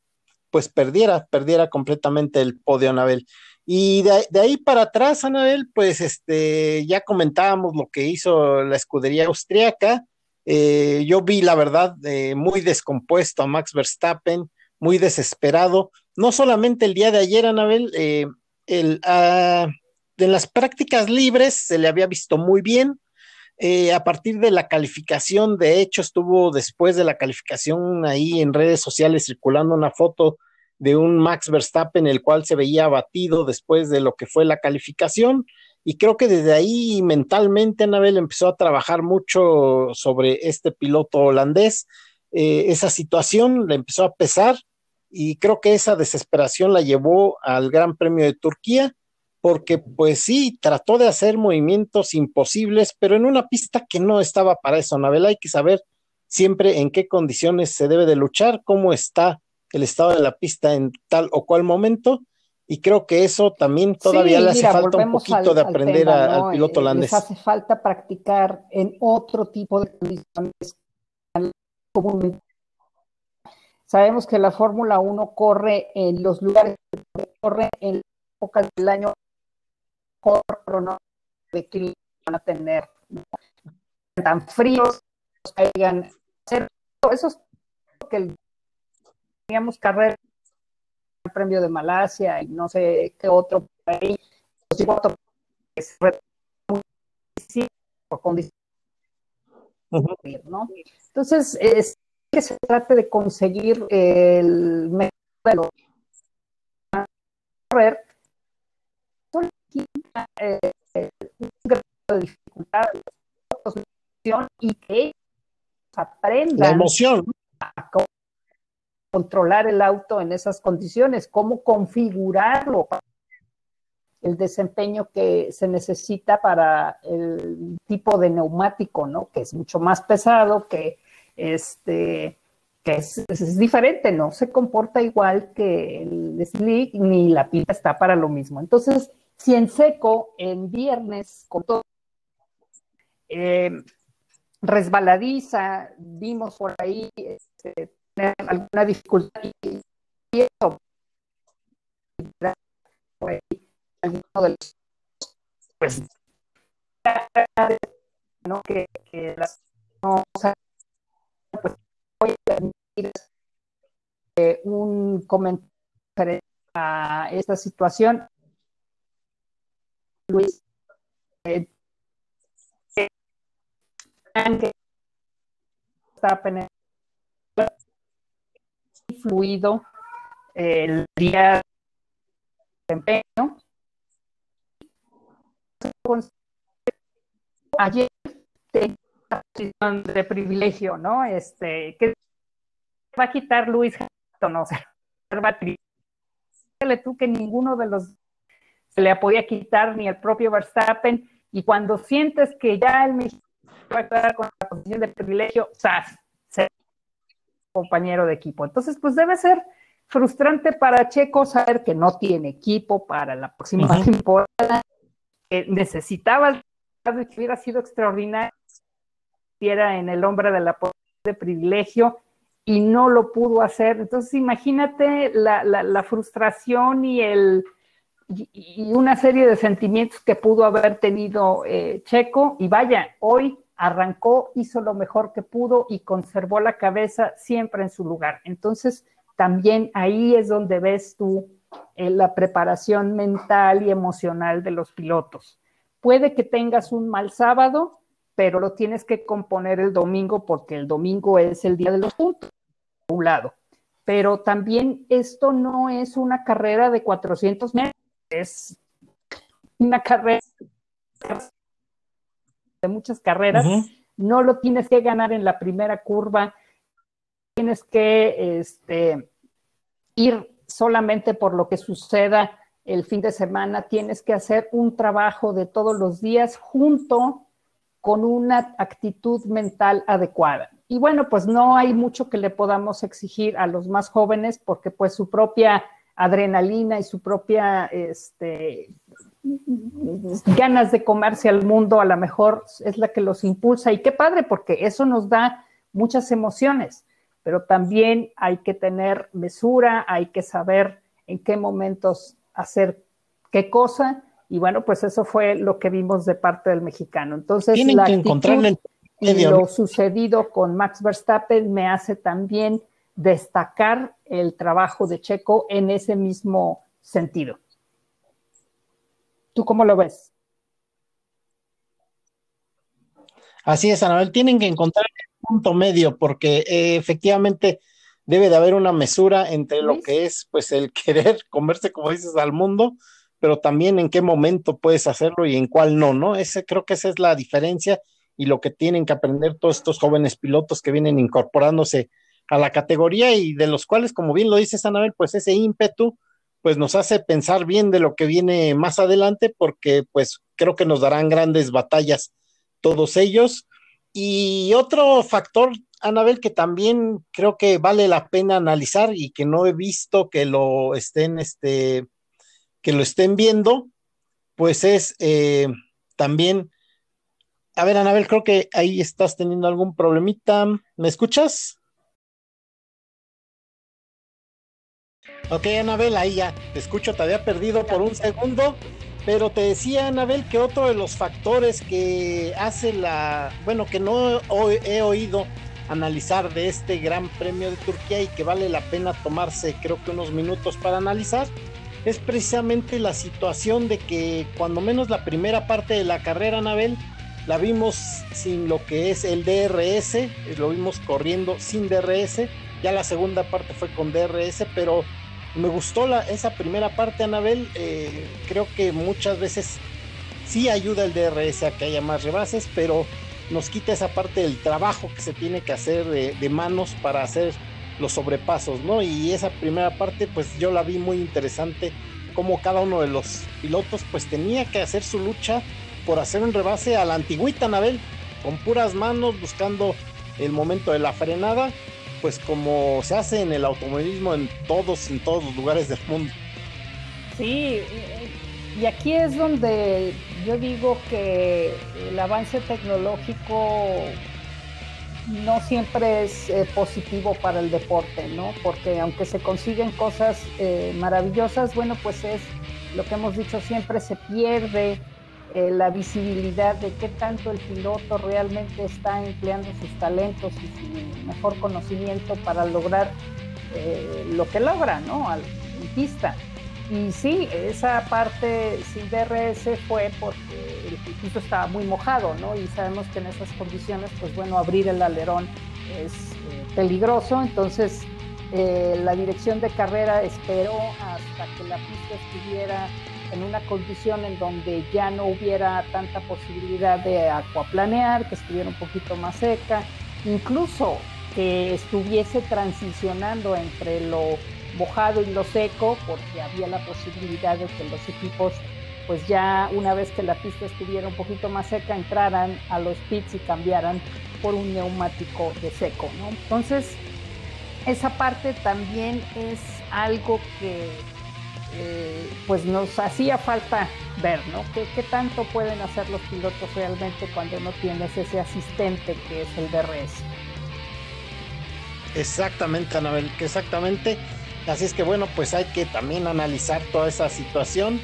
pues perdiera, perdiera completamente el podio, Anabel. Y de, ahí para atrás, Anabel, pues este, ya comentábamos lo que hizo la escudería austriaca. Eh, yo vi, la verdad, eh, muy descompuesto a Max Verstappen, muy desesperado. No solamente el día de ayer, Anabel, eh, el, ah, en las prácticas libres se le había visto muy bien, eh, a partir de la calificación, de hecho, estuvo después de la calificación ahí en redes sociales circulando una foto de un Max Verstappen, el cual se veía abatido después de lo que fue la calificación. Y creo que desde ahí mentalmente Anabel empezó a trabajar mucho sobre este piloto holandés. Eh, esa situación le empezó a pesar y creo que esa desesperación la llevó al Gran Premio de Turquía porque pues sí, trató de hacer movimientos imposibles, pero en una pista que no estaba para eso, Anabel, hay que saber siempre en qué condiciones se debe de luchar, cómo está el estado de la pista en tal o cual momento, y creo que eso también todavía le hace falta un poquito de aprender al piloto eh, holandés. Les hace falta practicar en otro tipo de condiciones Sabemos que la Fórmula 1 corre en los lugares, corre en épocas del año mejor de clima van a tener. Tan fríos, caigan eso es que teníamos carrera el premio de Malasia y no sé qué otro país ¿no? Entonces, es que se trate de conseguir el mejor de correr eh, un grado de dificultad y que aprendan la emoción a controlar el auto en esas condiciones, cómo configurarlo para el desempeño que se necesita para el tipo de neumático, ¿no? Que es mucho más pesado, que este que es, es, diferente, no se comporta igual que el slick ni la pista está para lo mismo. Entonces, si en seco, en viernes, con todo, eh, resbaladiza, vimos por ahí este, alguna dificultad y eso, por ahí, alguno de los, pues, ¿no? que, que las, no, pues, voy a permitir eh, un comentario a esta situación Luis, está fluido el día de desempeño. Ayer de privilegio, ¿no? Este, ¿qué va a quitar Luis Hamilton? O sea, tú que ninguno de los le podía quitar ni el propio Verstappen, y cuando sientes que ya el México va a con la posición de privilegio, ¡zas! ser compañero de equipo. Entonces, pues debe ser frustrante para Checo saber que no tiene equipo para la próxima temporada, que necesitaba que hubiera sido extraordinario, era en el hombre de la posición de privilegio y no lo pudo hacer. Entonces, imagínate la, la frustración y el, y, una serie de sentimientos que pudo haber tenido eh, Checo. Y vaya, hoy arrancó, hizo lo mejor que pudo y conservó la cabeza siempre en su lugar. Entonces, también ahí es donde ves tú eh, la preparación mental y emocional de los pilotos. Puede que tengas un mal sábado, pero lo tienes que componer el domingo porque el domingo es el día de los puntos, por un lado. Pero también esto no es una carrera de 400 metros, es una carrera de muchas carreras. No lo tienes que ganar en la primera curva, tienes que este, ir solamente por lo que suceda el fin de semana, tienes que hacer un trabajo de todos los días junto con una actitud mental adecuada. Y bueno, pues no hay mucho que le podamos exigir a los más jóvenes porque pues su propia adrenalina y su propia este, ganas de comerse al mundo a lo mejor es la que los impulsa. Y qué padre, porque eso nos da muchas emociones, pero también hay que tener mesura, hay que saber en qué momentos hacer qué cosa. Y bueno, pues eso fue lo que vimos de parte del mexicano. Entonces, la que y lo sucedido con Max Verstappen me hace también destacar el trabajo de Checo en ese mismo sentido. ¿Tú cómo lo ves? Así es, Anabel, tienen que encontrar el punto medio porque eh, efectivamente debe de haber una mesura entre lo que es pues el querer comerse, como dices, al mundo, pero también en qué momento puedes hacerlo y en cuál no, ¿no? Ese creo que esa es la diferencia y lo que tienen que aprender todos estos jóvenes pilotos que vienen incorporándose a la categoría y de los cuales, como bien lo dices, Anabel, pues ese ímpetu pues nos hace pensar bien de lo que viene más adelante, porque pues creo que nos darán grandes batallas todos ellos. Y otro factor, Anabel, que también creo que vale la pena analizar y que no he visto que lo estén, este, que lo estén viendo, pues es eh, también, a ver, Anabel, creo que ahí estás teniendo algún problemita. ¿Me escuchas? Ok, Anabel, ahí ya te escucho, te había perdido por un segundo, pero te decía, Anabel, que otro de los factores que hace la, bueno, que no he oído analizar de este Gran Premio de Turquía y que vale la pena tomarse, creo que unos minutos para analizar, es precisamente la situación de que cuando menos la primera parte de la carrera, Anabel, la vimos sin lo que es el DRS, lo vimos corriendo sin DRS, ya la segunda parte fue con DRS, pero me gustó la, esa primera parte, Anabel. Eh, creo que muchas veces sí ayuda el DRS a que haya más rebases, pero nos quita esa parte del trabajo que se tiene que hacer de, manos para hacer los sobrepasos, ¿no? Y esa primera parte, pues yo la vi muy interesante, como cada uno de los pilotos, pues tenía que hacer su lucha por hacer un rebase a la antigüita, Anabel, con puras manos, buscando el momento de la frenada pues como se hace en el automovilismo en todos, en todos los lugares del mundo. Sí, y aquí es donde yo digo que el avance tecnológico no siempre es eh, positivo para el deporte, ¿no? Porque aunque se consiguen cosas eh, maravillosas, bueno, pues es lo que hemos dicho siempre, se pierde eh, la visibilidad de qué tanto el piloto realmente está empleando sus talentos y su mejor conocimiento para lograr eh, lo que logra, ¿no? Al, pista. Y sí, esa parte sin DRS fue porque el piso estaba muy mojado, ¿no? Y sabemos que en esas condiciones, pues bueno, abrir el alerón es eh, peligroso. Entonces, la dirección de carrera esperó hasta que la pista estuviera en una condición en donde ya no hubiera tanta posibilidad de acuaplanear, que estuviera un poquito más seca, incluso que estuviese transicionando entre lo mojado y lo seco, porque había la posibilidad de que los equipos, pues ya una vez que la pista estuviera un poquito más seca, entraran a los pits y cambiaran por un neumático de seco, ¿no? Entonces, esa parte también es algo que eh, pues nos hacía falta ver, ¿no? ¿Qué, tanto pueden hacer los pilotos realmente cuando no tienes ese asistente que es el DRS? Exactamente, Anabel, exactamente. Así es que bueno, pues hay que también analizar toda esa situación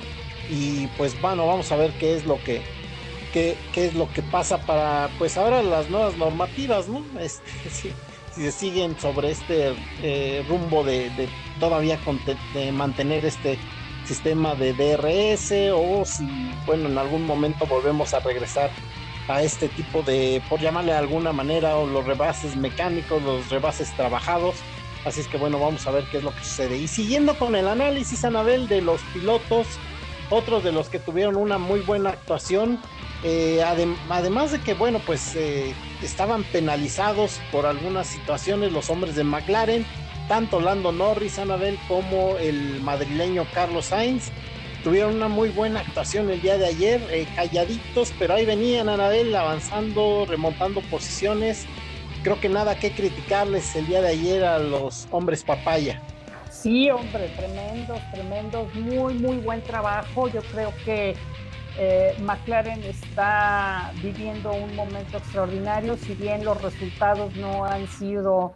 y pues bueno, vamos a ver qué es lo que qué, es lo que pasa para pues ahora las nuevas normativas, ¿no? Este, si siguen sobre este eh, rumbo de, todavía de mantener este sistema de DRS o si, bueno, en algún momento volvemos a regresar a este tipo de, por llamarle de alguna manera, o los rebases mecánicos, los rebases trabajados. Así es que bueno, vamos a ver qué es lo que sucede. Y siguiendo con el análisis, Anabel, de los pilotos, otros de los que tuvieron una muy buena actuación, eh, además de que, bueno, pues eh, estaban penalizados por algunas situaciones los hombres de McLaren, tanto Lando Norris, Anabel, como el madrileño Carlos Sainz. Tuvieron una muy buena actuación el día de ayer, eh, calladitos, pero ahí venían Anabel avanzando, remontando posiciones. Creo que nada que criticarles el día de ayer a los hombres papaya. Sí, hombre, tremendos, tremendos, muy, muy buen trabajo. Yo creo que eh, McLaren está viviendo un momento extraordinario, si bien los resultados no han sido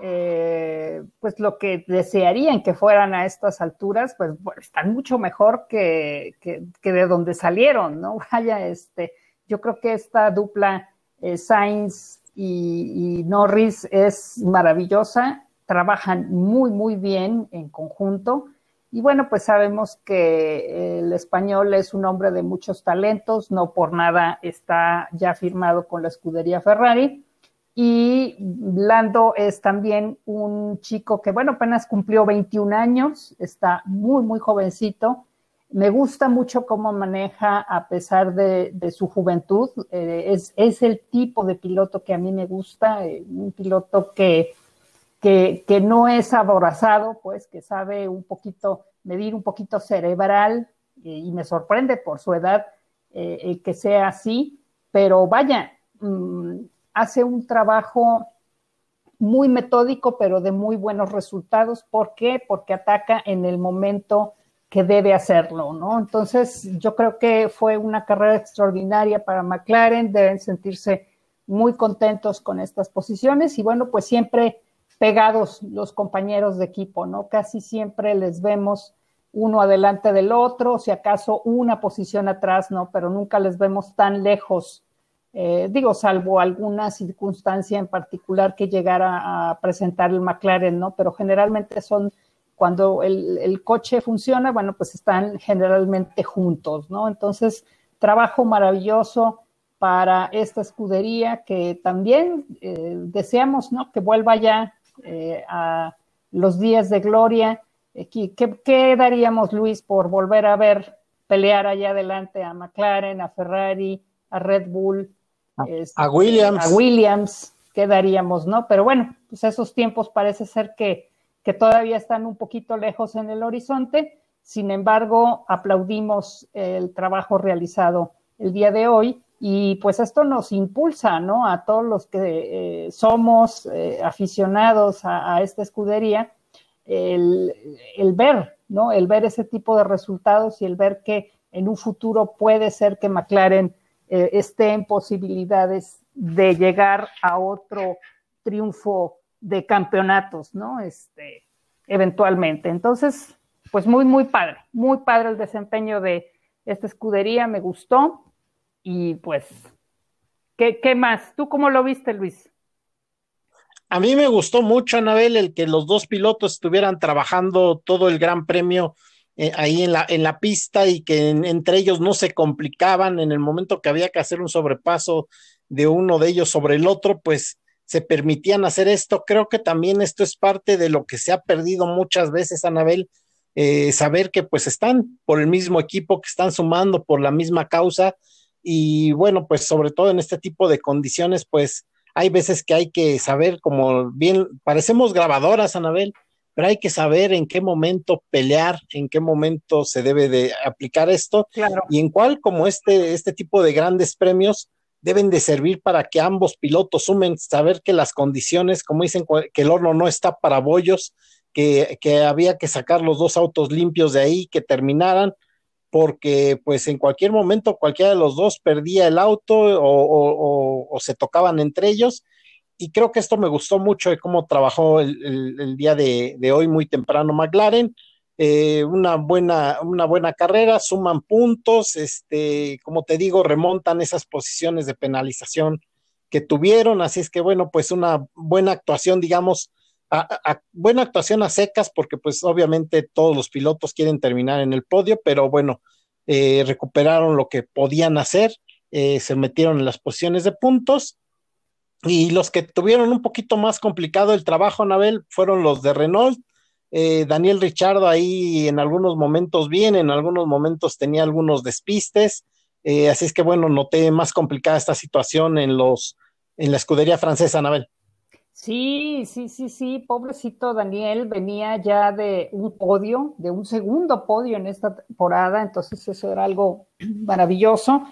eh, pues lo que desearían que fueran a estas alturas, pues están mucho mejor que, de donde salieron, ¿no? Vaya, este, yo creo que esta dupla eh, Sainz y Norris es maravillosa, trabajan muy, muy bien en conjunto. Y bueno, pues sabemos que el español es un hombre de muchos talentos, no por nada está ya firmado con la escudería Ferrari. Y Lando es también un chico que, bueno, apenas cumplió 21 años, está muy, muy jovencito. Me gusta mucho cómo maneja a pesar de, su juventud. Eh, es, es, el tipo de piloto que a mí me gusta, eh, un piloto que que, no es aborazado, pues que sabe un poquito, medir un poquito cerebral y me sorprende por su edad eh, que sea así, pero vaya, mm, hace un trabajo muy metódico, pero de muy buenos resultados. ¿Por qué? Porque ataca en el momento que debe hacerlo, ¿no? Entonces, yo creo que fue una carrera extraordinaria para McLaren, deben sentirse muy contentos con estas posiciones y bueno, pues siempre pegados los compañeros de equipo, ¿no? Casi siempre les vemos uno adelante del otro, si acaso una posición atrás, ¿no? Pero nunca les vemos tan lejos, eh, digo, salvo alguna circunstancia en particular que llegara a presentar el McLaren, ¿no? Pero generalmente son, cuando el, coche funciona, bueno, pues están generalmente juntos, ¿no? Entonces, trabajo maravilloso para esta escudería que también eh, deseamos, ¿no? Que vuelva ya eh, a los días de gloria. Eh, ¿Qué, daríamos, Luis, por volver a ver pelear allá adelante a McLaren, a Ferrari, a Red Bull, a, este, Williams? A Williams, ¿qué daríamos, no? Pero bueno, pues esos tiempos parece ser que, que todavía están un poquito lejos en el horizonte. Sin embargo, aplaudimos el trabajo realizado el día de hoy y pues esto nos impulsa, ¿no? A todos los que eh, somos eh, aficionados a, esta escudería, el, ver, ¿no? El ver ese tipo de resultados y el ver que en un futuro puede ser que McLaren eh, esté en posibilidades de llegar a otro triunfo de campeonatos, ¿no? Este, eventualmente. Entonces, pues muy, muy padre, muy padre el desempeño de esta escudería, me gustó. Y pues, ¿qué, ¿qué, más? ¿Tú cómo lo viste, Luis? A mí me gustó mucho, Anabel, el que los dos pilotos estuvieran trabajando todo el gran premio eh, ahí en la, en la pista y que entre ellos no se complicaban en el momento que había que hacer un sobrepaso de uno de ellos sobre el otro, pues se permitían hacer esto. Creo que también esto es parte de lo que se ha perdido muchas veces, Anabel, eh, saber que pues están por el mismo equipo, que están sumando por la misma causa y bueno, pues sobre todo en este tipo de condiciones, pues hay veces que hay que saber, como bien, parecemos grabadoras, Anabel, pero hay que saber en qué momento pelear, en qué momento se debe de aplicar esto y en cuál, como este, este tipo de grandes premios, deben de servir para que ambos pilotos sumen, saber que las condiciones, como dicen, que el horno no está para bollos, que, que había que sacar los dos autos limpios de ahí, que terminaran, porque pues en cualquier momento cualquiera de los dos perdía el auto o, se tocaban entre ellos. Y creo que esto me gustó mucho de cómo trabajó el, día de, hoy muy temprano McLaren. Eh, una, buena, una buena carrera, suman puntos, este, como te digo, remontan esas posiciones de penalización que tuvieron, así es que bueno, pues una buena actuación, digamos, buena actuación a secas, porque pues obviamente todos los pilotos quieren terminar en el podio, pero bueno, eh, recuperaron lo que podían hacer, eh, se metieron en las posiciones de puntos. Y los que tuvieron un poquito más complicado el trabajo, Anabel, fueron los de Renault. Eh, Daniel Richardo ahí en algunos momentos bien, en algunos momentos tenía algunos despistes. así es que bueno, noté más complicada esta situación en los en la escudería francesa, Anabel. Sí, sí, sí, sí, pobrecito Daniel venía ya de un podio, de un segundo podio en esta temporada, entonces eso era algo maravilloso.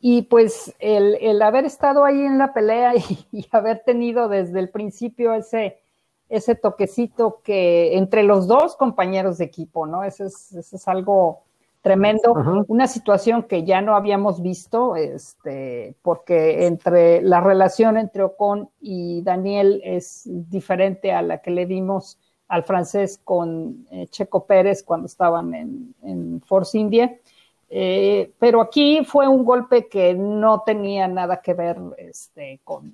Y pues el, haber estado ahí en la pelea y, haber tenido desde el principio ese, ese toquecito que entre los dos compañeros de equipo, ¿no? Eso es, eso es algo tremendo, una situación que ya no habíamos visto, este, porque entre la relación entre Ocon y Daniel es diferente a la que le dimos al francés con eh, Checo Pérez cuando estaban en, Force India. Eh, pero aquí fue un golpe que no tenía nada que ver este, con,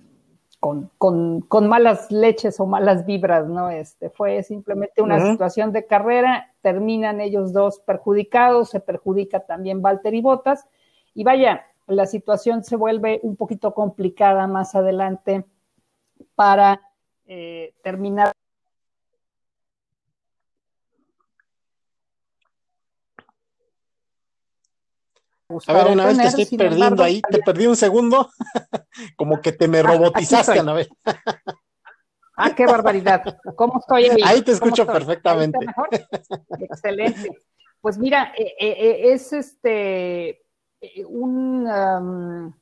con, con, malas leches o malas vibras, ¿no? Este, fue simplemente una situación de carrera, terminan ellos dos perjudicados, se perjudica también Valtteri Bottas, y vaya, la situación se vuelve un poquito complicada más adelante para eh, terminar a ver, Anabel, te estoy perdiendo ahí, te perdí un segundo, como que te me ah, robotizaste, Anabel. ah, qué barbaridad. ¿Cómo estoy ahí? Ahí te escucho perfectamente. Excelente. Pues mira, eh, eh, eh, es este un, um,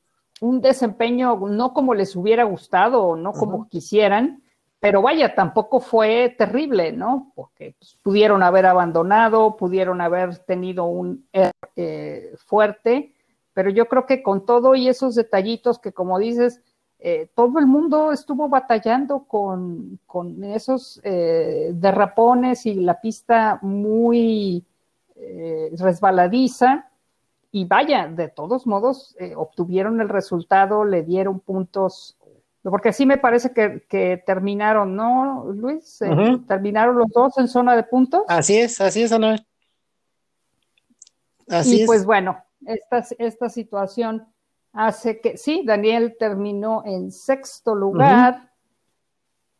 un desempeño no como les hubiera gustado o no como quisieran, pero vaya, tampoco fue terrible, ¿no? Porque pues, pudieron haber abandonado, pudieron haber tenido un eh, fuerte, pero yo creo que con todo y esos detallitos que, como dices, eh, todo el mundo estuvo batallando con, con esos eh, derrapones y la pista muy resbaladiza. Y vaya, de todos modos, obtuvieron el resultado, le dieron puntos porque así me parece que, terminaron, ¿no, Luis? Eh, terminaron los dos en zona de puntos. Así es, así es, Ana. Así y pues bueno, esta, esta situación hace que, sí, Daniel terminó en sexto lugar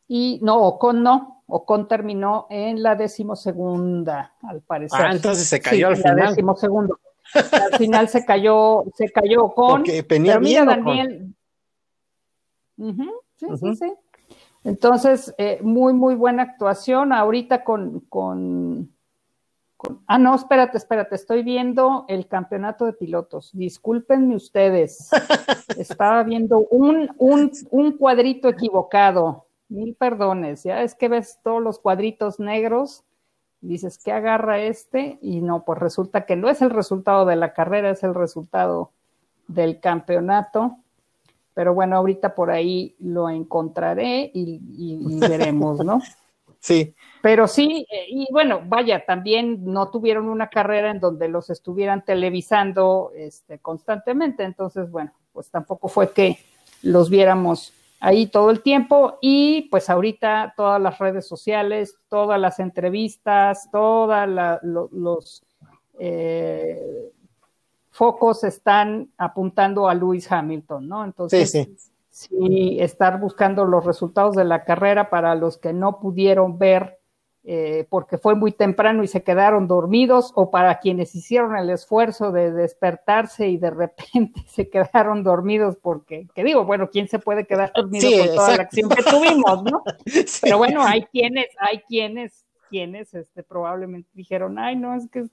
y no, Ocon no, Ocon terminó en la decimosegunda, al parecer. Ah, entonces se cayó al final. La decimosegundo. al final se cayó, se cayó Ocon. mira, Daniel, Sí, sí, sí. Entonces, eh, muy, muy buena actuación. Ahorita con, con, Ah, no, espérate, espérate. Estoy viendo el campeonato de pilotos. Discúlpenme ustedes. Estaba viendo un, un, un cuadrito equivocado. Mil perdones. Ya es que ves todos los cuadritos negros. Dices, ¿qué agarra este? Y no, pues resulta que no es el resultado de la carrera, es el resultado del campeonato. Pero bueno, ahorita por ahí lo encontraré y, veremos, ¿no? Sí. Pero sí, eh, y bueno, vaya, también no tuvieron una carrera en donde los estuvieran televisando este, constantemente, entonces, bueno, pues tampoco fue que los viéramos ahí todo el tiempo y pues ahorita todas las redes sociales, todas las entrevistas, todas los eh, focos están apuntando a Lewis Hamilton, ¿no? Entonces, sí, estar buscando los resultados de la carrera para los que no pudieron ver eh, porque fue muy temprano y se quedaron dormidos, o para quienes hicieron el esfuerzo de despertarse y de repente se quedaron dormidos porque, que digo, bueno, ¿quién se puede quedar dormido con toda la acción que tuvimos, no? Pero bueno, hay quienes, hay quienes, quienes este, probablemente dijeron, ay, no, es que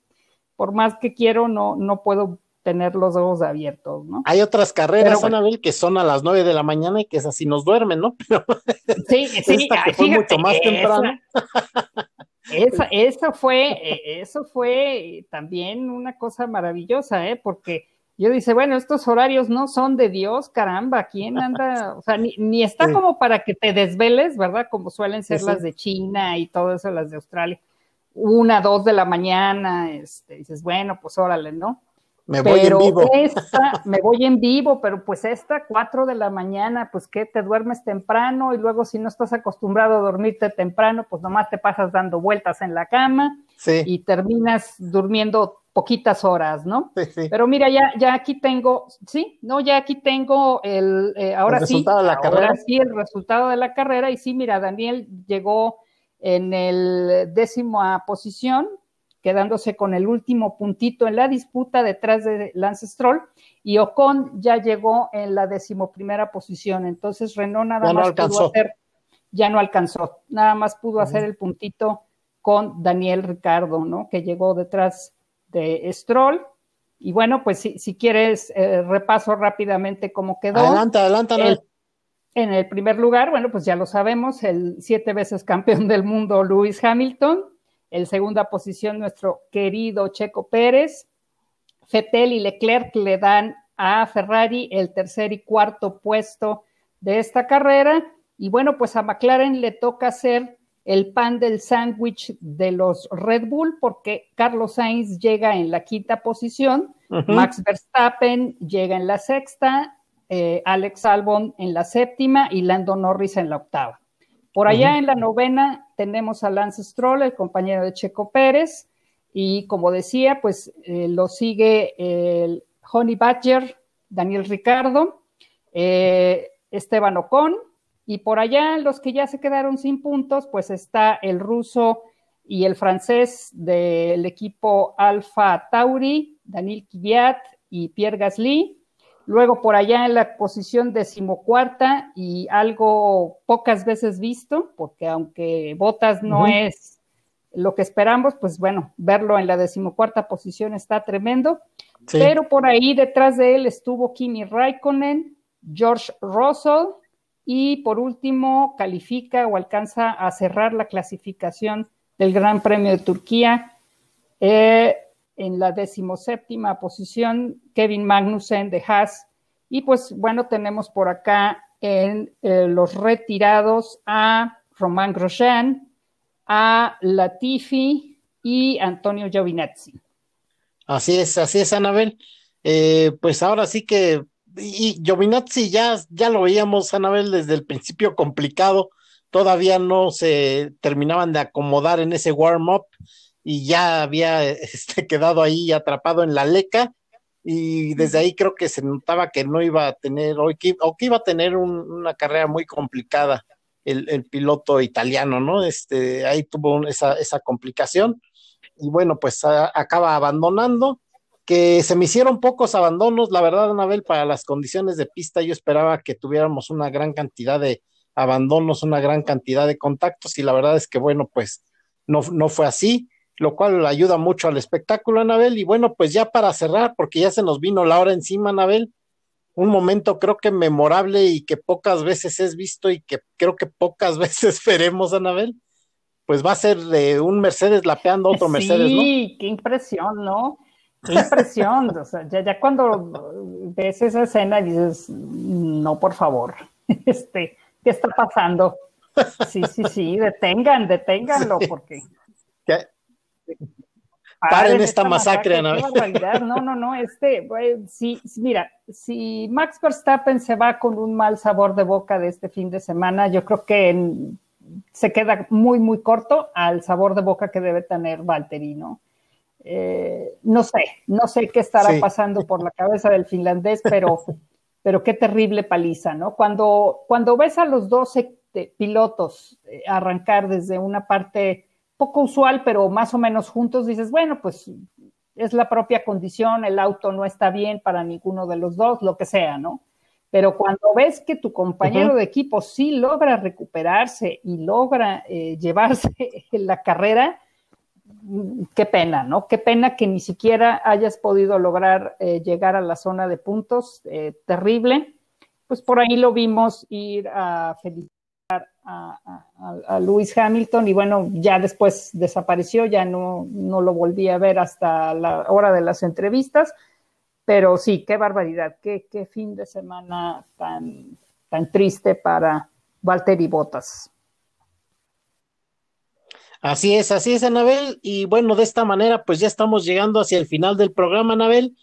por más que quiero, no, no puedo tener los ojos abiertos, ¿no? Hay otras carreras, que son a las nueve de la mañana y que es así nos duermen, ¿no? sí, sí, que fue mucho más temprano. Esa, fue, e, eso fue también una cosa maravillosa, ¿eh? Porque yo dice, bueno, estos horarios no son de Dios, caramba, ¿quién anda? O sea, ni, está como para que te desveles, ¿verdad? Como suelen ser las de China y todo eso, las de Australia. Una, dos de la mañana, este, dices, bueno, pues órale, ¿no? Me voy en vivo. Esta, me voy en vivo, pero pues esta, cuatro de la mañana, pues que te duermes temprano y luego si no estás acostumbrado a dormirte temprano, pues nomás te pasas dando vueltas en la cama y terminas durmiendo poquitas horas, ¿no? Sí, sí. Pero mira, ya, ya aquí tengo, sí, no, ya aquí tengo el, eh, ahora el sí, de la ahora sí, el resultado de la carrera y sí, mira, Daniel llegó en el décima posición, quedándose con el último puntito en la disputa detrás de Lance Stroll, y Ocon ya llegó en la decimoprimera posición, entonces Renault nada más pudo hacer, ya no alcanzó, nada más pudo hacer el puntito con Daniel Ricardo, ¿no? Que llegó detrás de Stroll. Y bueno, pues si, si quieres, eh, repaso rápidamente cómo quedó. Adelante, adelante. en el primer lugar, bueno, pues ya lo sabemos, el siete veces campeón del mundo, Lewis Hamilton. En segunda posición, nuestro querido Checo Pérez. Fettel y Leclerc le dan a Ferrari el tercer y cuarto puesto de esta carrera. Y bueno, pues a McLaren le toca hacer el pan del sándwich de los Red Bull, porque Carlos Sainz llega en la quinta posición, Max Verstappen llega en la sexta, eh, Alex Albon en la séptima y Lando Norris en la octava. Por allá en la novena tenemos a Lance Stroll, el compañero de Checo Pérez, y como decía, pues eh, lo sigue el Honey Badger, Daniel Ricardo, eh, Esteban Ocon, y por allá, los que ya se quedaron sin puntos, pues está el ruso y el francés del equipo Alfa Tauri, Daniel Kvyat y Pierre Gasly. Luego por allá en la posición decimocuarta y algo pocas veces visto, porque aunque Botas no es lo que esperamos, pues bueno, verlo en la decimocuarta posición está tremendo. Pero por ahí detrás de él estuvo Kimi Raikkonen, George Russell, y por último, califica o alcanza a cerrar la clasificación del Gran Premio de Turquía. Eh, en la decimoséptima posición, Kevin Magnussen de Haas. Y pues bueno, tenemos por acá en eh, los retirados a Román Grosjean, a Latifi y Antonio Giovinazzi. Así es, así es, Anabel. Eh, pues ahora sí que y Giovinazzi ya, ya lo veíamos, Anabel, desde el principio complicado, todavía no se terminaban de acomodar en ese warm-up y ya había este, quedado ahí atrapado en la leca y desde ahí creo que se notaba que no iba a tener, o que, iba a tener una carrera muy complicada el, piloto italiano, ¿no? Este, ahí tuvo esa, esa complicación y bueno, pues acaba abandonando que se me hicieron pocos abandonos, la verdad, Anabel, para las condiciones de pista, yo esperaba que tuviéramos una gran cantidad de abandonos, una gran cantidad de contactos, y la verdad es que, bueno, pues no, no fue así, lo cual ayuda mucho al espectáculo, Anabel, y bueno, pues ya para cerrar, porque ya se nos vino la hora encima, Anabel, un momento creo que memorable y que pocas veces es visto y que creo que pocas veces veremos, Anabel, pues va a ser de un Mercedes lapeando a otro Mercedes, ¿no? Sí, qué impresión, ¿no? Qué impresión, o sea, ya, cuando ves esa escena dices, no, por favor, este, ¿qué está pasando? Sí, sí, sí, detengan, deténganlo, porque... ¿Qué? Paren esta, masacre, ¿no? No, no, no, este, sí, mira, si Max Verstappen se va con un mal sabor de boca de este fin de semana, yo creo que se queda muy, muy corto al sabor de boca que debe tener Valtteri, ¿no? Eh, no sé, no sé qué estará pasando por la cabeza del finlandés, pero, pero qué terrible paliza, ¿no? Cuando, cuando ves a los 12 pilotos eh, arrancar desde una parte poco usual, pero más o menos juntos, dices, bueno, pues es la propia condición, el auto no está bien para ninguno de los dos, lo que sea, ¿no? Pero cuando ves que tu compañero de equipo sí logra recuperarse y logra eh, llevarse la carrera, qué pena, ¿no? Qué pena que ni siquiera hayas podido lograr eh, llegar a la zona de puntos, eh, terrible. Pues por ahí lo vimos ir a felicitar a, a, Lewis Hamilton y bueno, ya después desapareció, ya no, no lo volví a ver hasta la hora de las entrevistas, pero sí, qué barbaridad, qué, qué fin de semana tan, tan triste para Valtteri Bottas. Así es, así es, Anabel. Y bueno, de esta manera, pues ya estamos llegando hacia el final del programa, Anabel.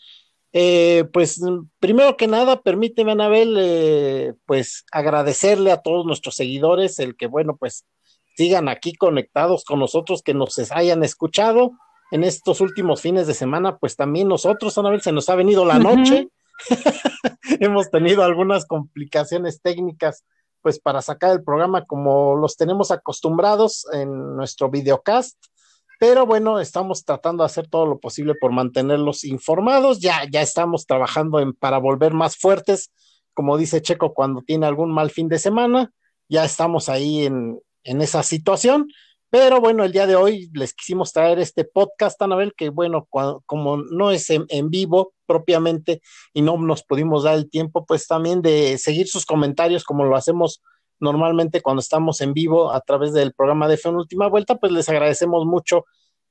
Eh, pues primero que nada, permíteme, Anabel, eh, pues agradecerle a todos nuestros seguidores el que, bueno, pues sigan aquí conectados con nosotros, que nos hayan escuchado en estos últimos fines de semana, pues también nosotros, Anabel, se nos ha venido la noche. Hemos tenido algunas complicaciones técnicas, pues para sacar el programa como los tenemos acostumbrados en nuestro videocast. Pero bueno, estamos tratando de hacer todo lo posible por mantenerlos informados. Ya, ya estamos trabajando en, para volver más fuertes, como dice Checo, cuando tiene algún mal fin de semana. Ya estamos ahí en, en esa situación. Pero bueno, el día de hoy les quisimos traer este podcast, Anabel, que bueno, como no es en, vivo propiamente y no nos pudimos dar el tiempo, pues también de seguir sus comentarios como lo hacemos normalmente cuando estamos en vivo a través del programa de Fe en Última Vuelta, pues les agradecemos mucho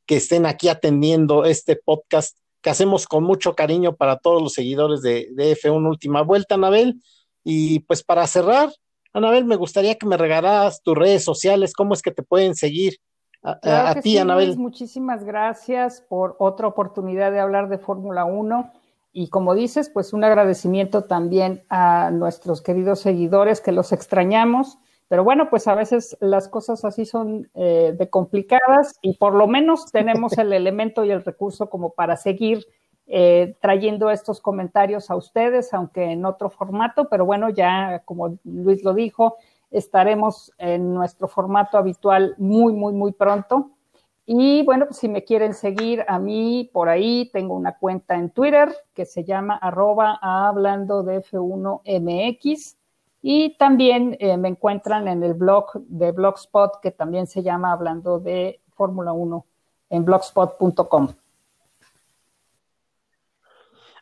que estén aquí atendiendo este podcast que hacemos con mucho cariño para todos los seguidores de, de F1 Última Vuelta, Anabel. Y pues para cerrar, Anabel, me gustaría que me regalaras tus redes sociales, cómo es que te pueden seguir a, ti, Anabel. muchísimas gracias por otra oportunidad de hablar de Fórmula 1 y como dices, pues un agradecimiento también a nuestros queridos seguidores que los extrañamos, pero bueno, pues a veces las cosas así son eh, de complicadas y por lo menos tenemos el elemento y el recurso como para seguir eh, trayendo estos comentarios a ustedes, aunque en otro formato, pero bueno, ya como Luis lo dijo, estaremos en nuestro formato habitual muy, muy, muy pronto. Y bueno, pues si me quieren seguir a mí por ahí, tengo una cuenta en Twitter que se llama arroba hablando de F1MX. Y también eh, me encuentran en el blog de Blogspot que también se llama hablando de Fórmula 1 en blogspot.com.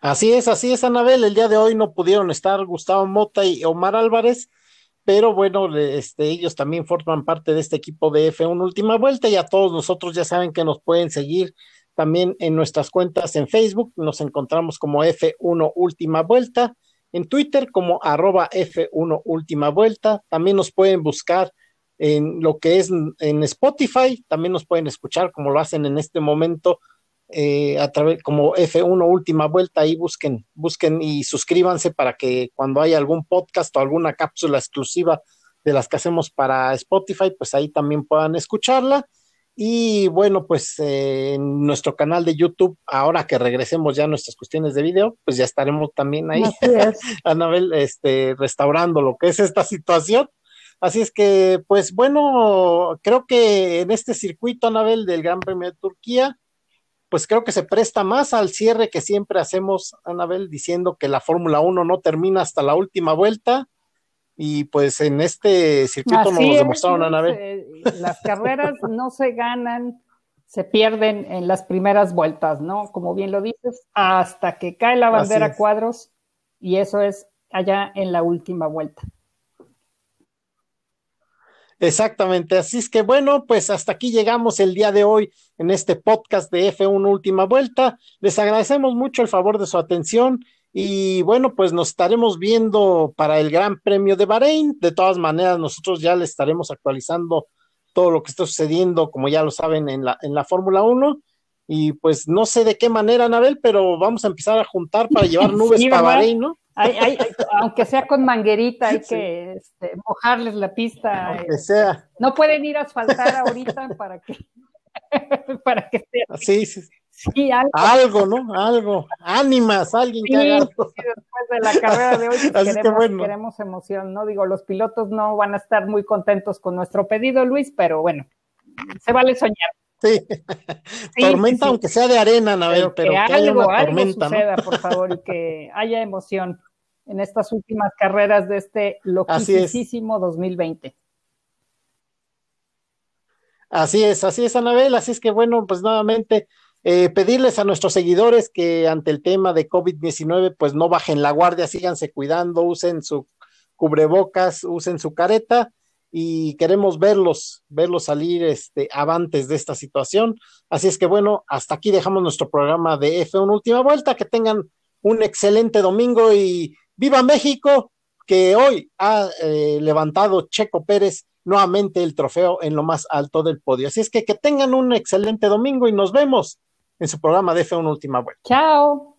Así es, así es, Anabel. El día de hoy no pudieron estar Gustavo Mota y Omar Álvarez, pero bueno, este, ellos también forman parte de este equipo de F1 Última Vuelta y a todos nosotros ya saben que nos pueden seguir también en nuestras cuentas en Facebook, nos encontramos como F1 Última Vuelta, en Twitter como arroba F1 Última Vuelta, también nos pueden buscar en lo que es en Spotify, también nos pueden escuchar como lo hacen en este momento eh, a través como F1 última vuelta ahí busquen, busquen y suscríbanse para que cuando haya algún podcast o alguna cápsula exclusiva de las que hacemos para Spotify, pues ahí también puedan escucharla. Y bueno, pues eh, en nuestro canal de YouTube, ahora que regresemos ya a nuestras cuestiones de video, pues ya estaremos también ahí, Anabel, este, restaurando lo que es esta situación. Así es que, pues bueno, creo que en este circuito, Anabel, del Gran Premio de Turquía, pues creo que se presta más al cierre que siempre hacemos, Anabel, diciendo que la Fórmula 1 no termina hasta la última vuelta. Y pues en este circuito nos lo demostraron, Anabel. Eh, las carreras no se ganan, se pierden en las primeras vueltas, ¿no? Como bien lo dices, hasta que cae la bandera cuadros, y eso es allá en la última vuelta. Exactamente, así es que bueno, pues hasta aquí llegamos el día de hoy en este podcast de F1 Última Vuelta. Les agradecemos mucho el favor de su atención y bueno, pues nos estaremos viendo para el Gran Premio de Bahrein. De todas maneras, nosotros ya les estaremos actualizando todo lo que está sucediendo, como ya lo saben, en la, en la Fórmula 1. Y pues no sé de qué manera, Anabel, pero vamos a empezar a juntar para llevar nubes para Bahrein, ¿no? Aunque sea con manguerita, hay que este, mojarles la pista. Aunque sea. No pueden ir a asfaltar ahorita para que, para que sea. Sí, sí. Sí, algo. algo. ¿no? Algo. Ánimas, alguien que haga algo. después de la carrera de hoy queremos, queremos emoción, ¿no? Digo, los pilotos no van a estar muy contentos con nuestro pedido, Luis, pero bueno, se vale soñar. Sí. tormenta, aunque sea de arena, Nabel, pero, que, haya una tormenta, suceda, por favor, y que haya emoción en estas últimas carreras de este loquísimo 2020. Así es, así es, Anabel. Así es que, bueno, pues nuevamente eh, pedirles a nuestros seguidores que ante el tema de COVID-19, pues no bajen la guardia, síganse cuidando, usen su cubrebocas, usen su careta y queremos verlos, verlos salir este, avantes de esta situación. Así es que bueno, hasta aquí dejamos nuestro programa de F1 Última Vuelta. Que tengan un excelente domingo y viva México, que hoy ha eh, levantado Checo Pérez nuevamente el trofeo en lo más alto del podio. Así es que que tengan un excelente domingo y nos vemos en su programa de F1 Última Vuelta. Chao.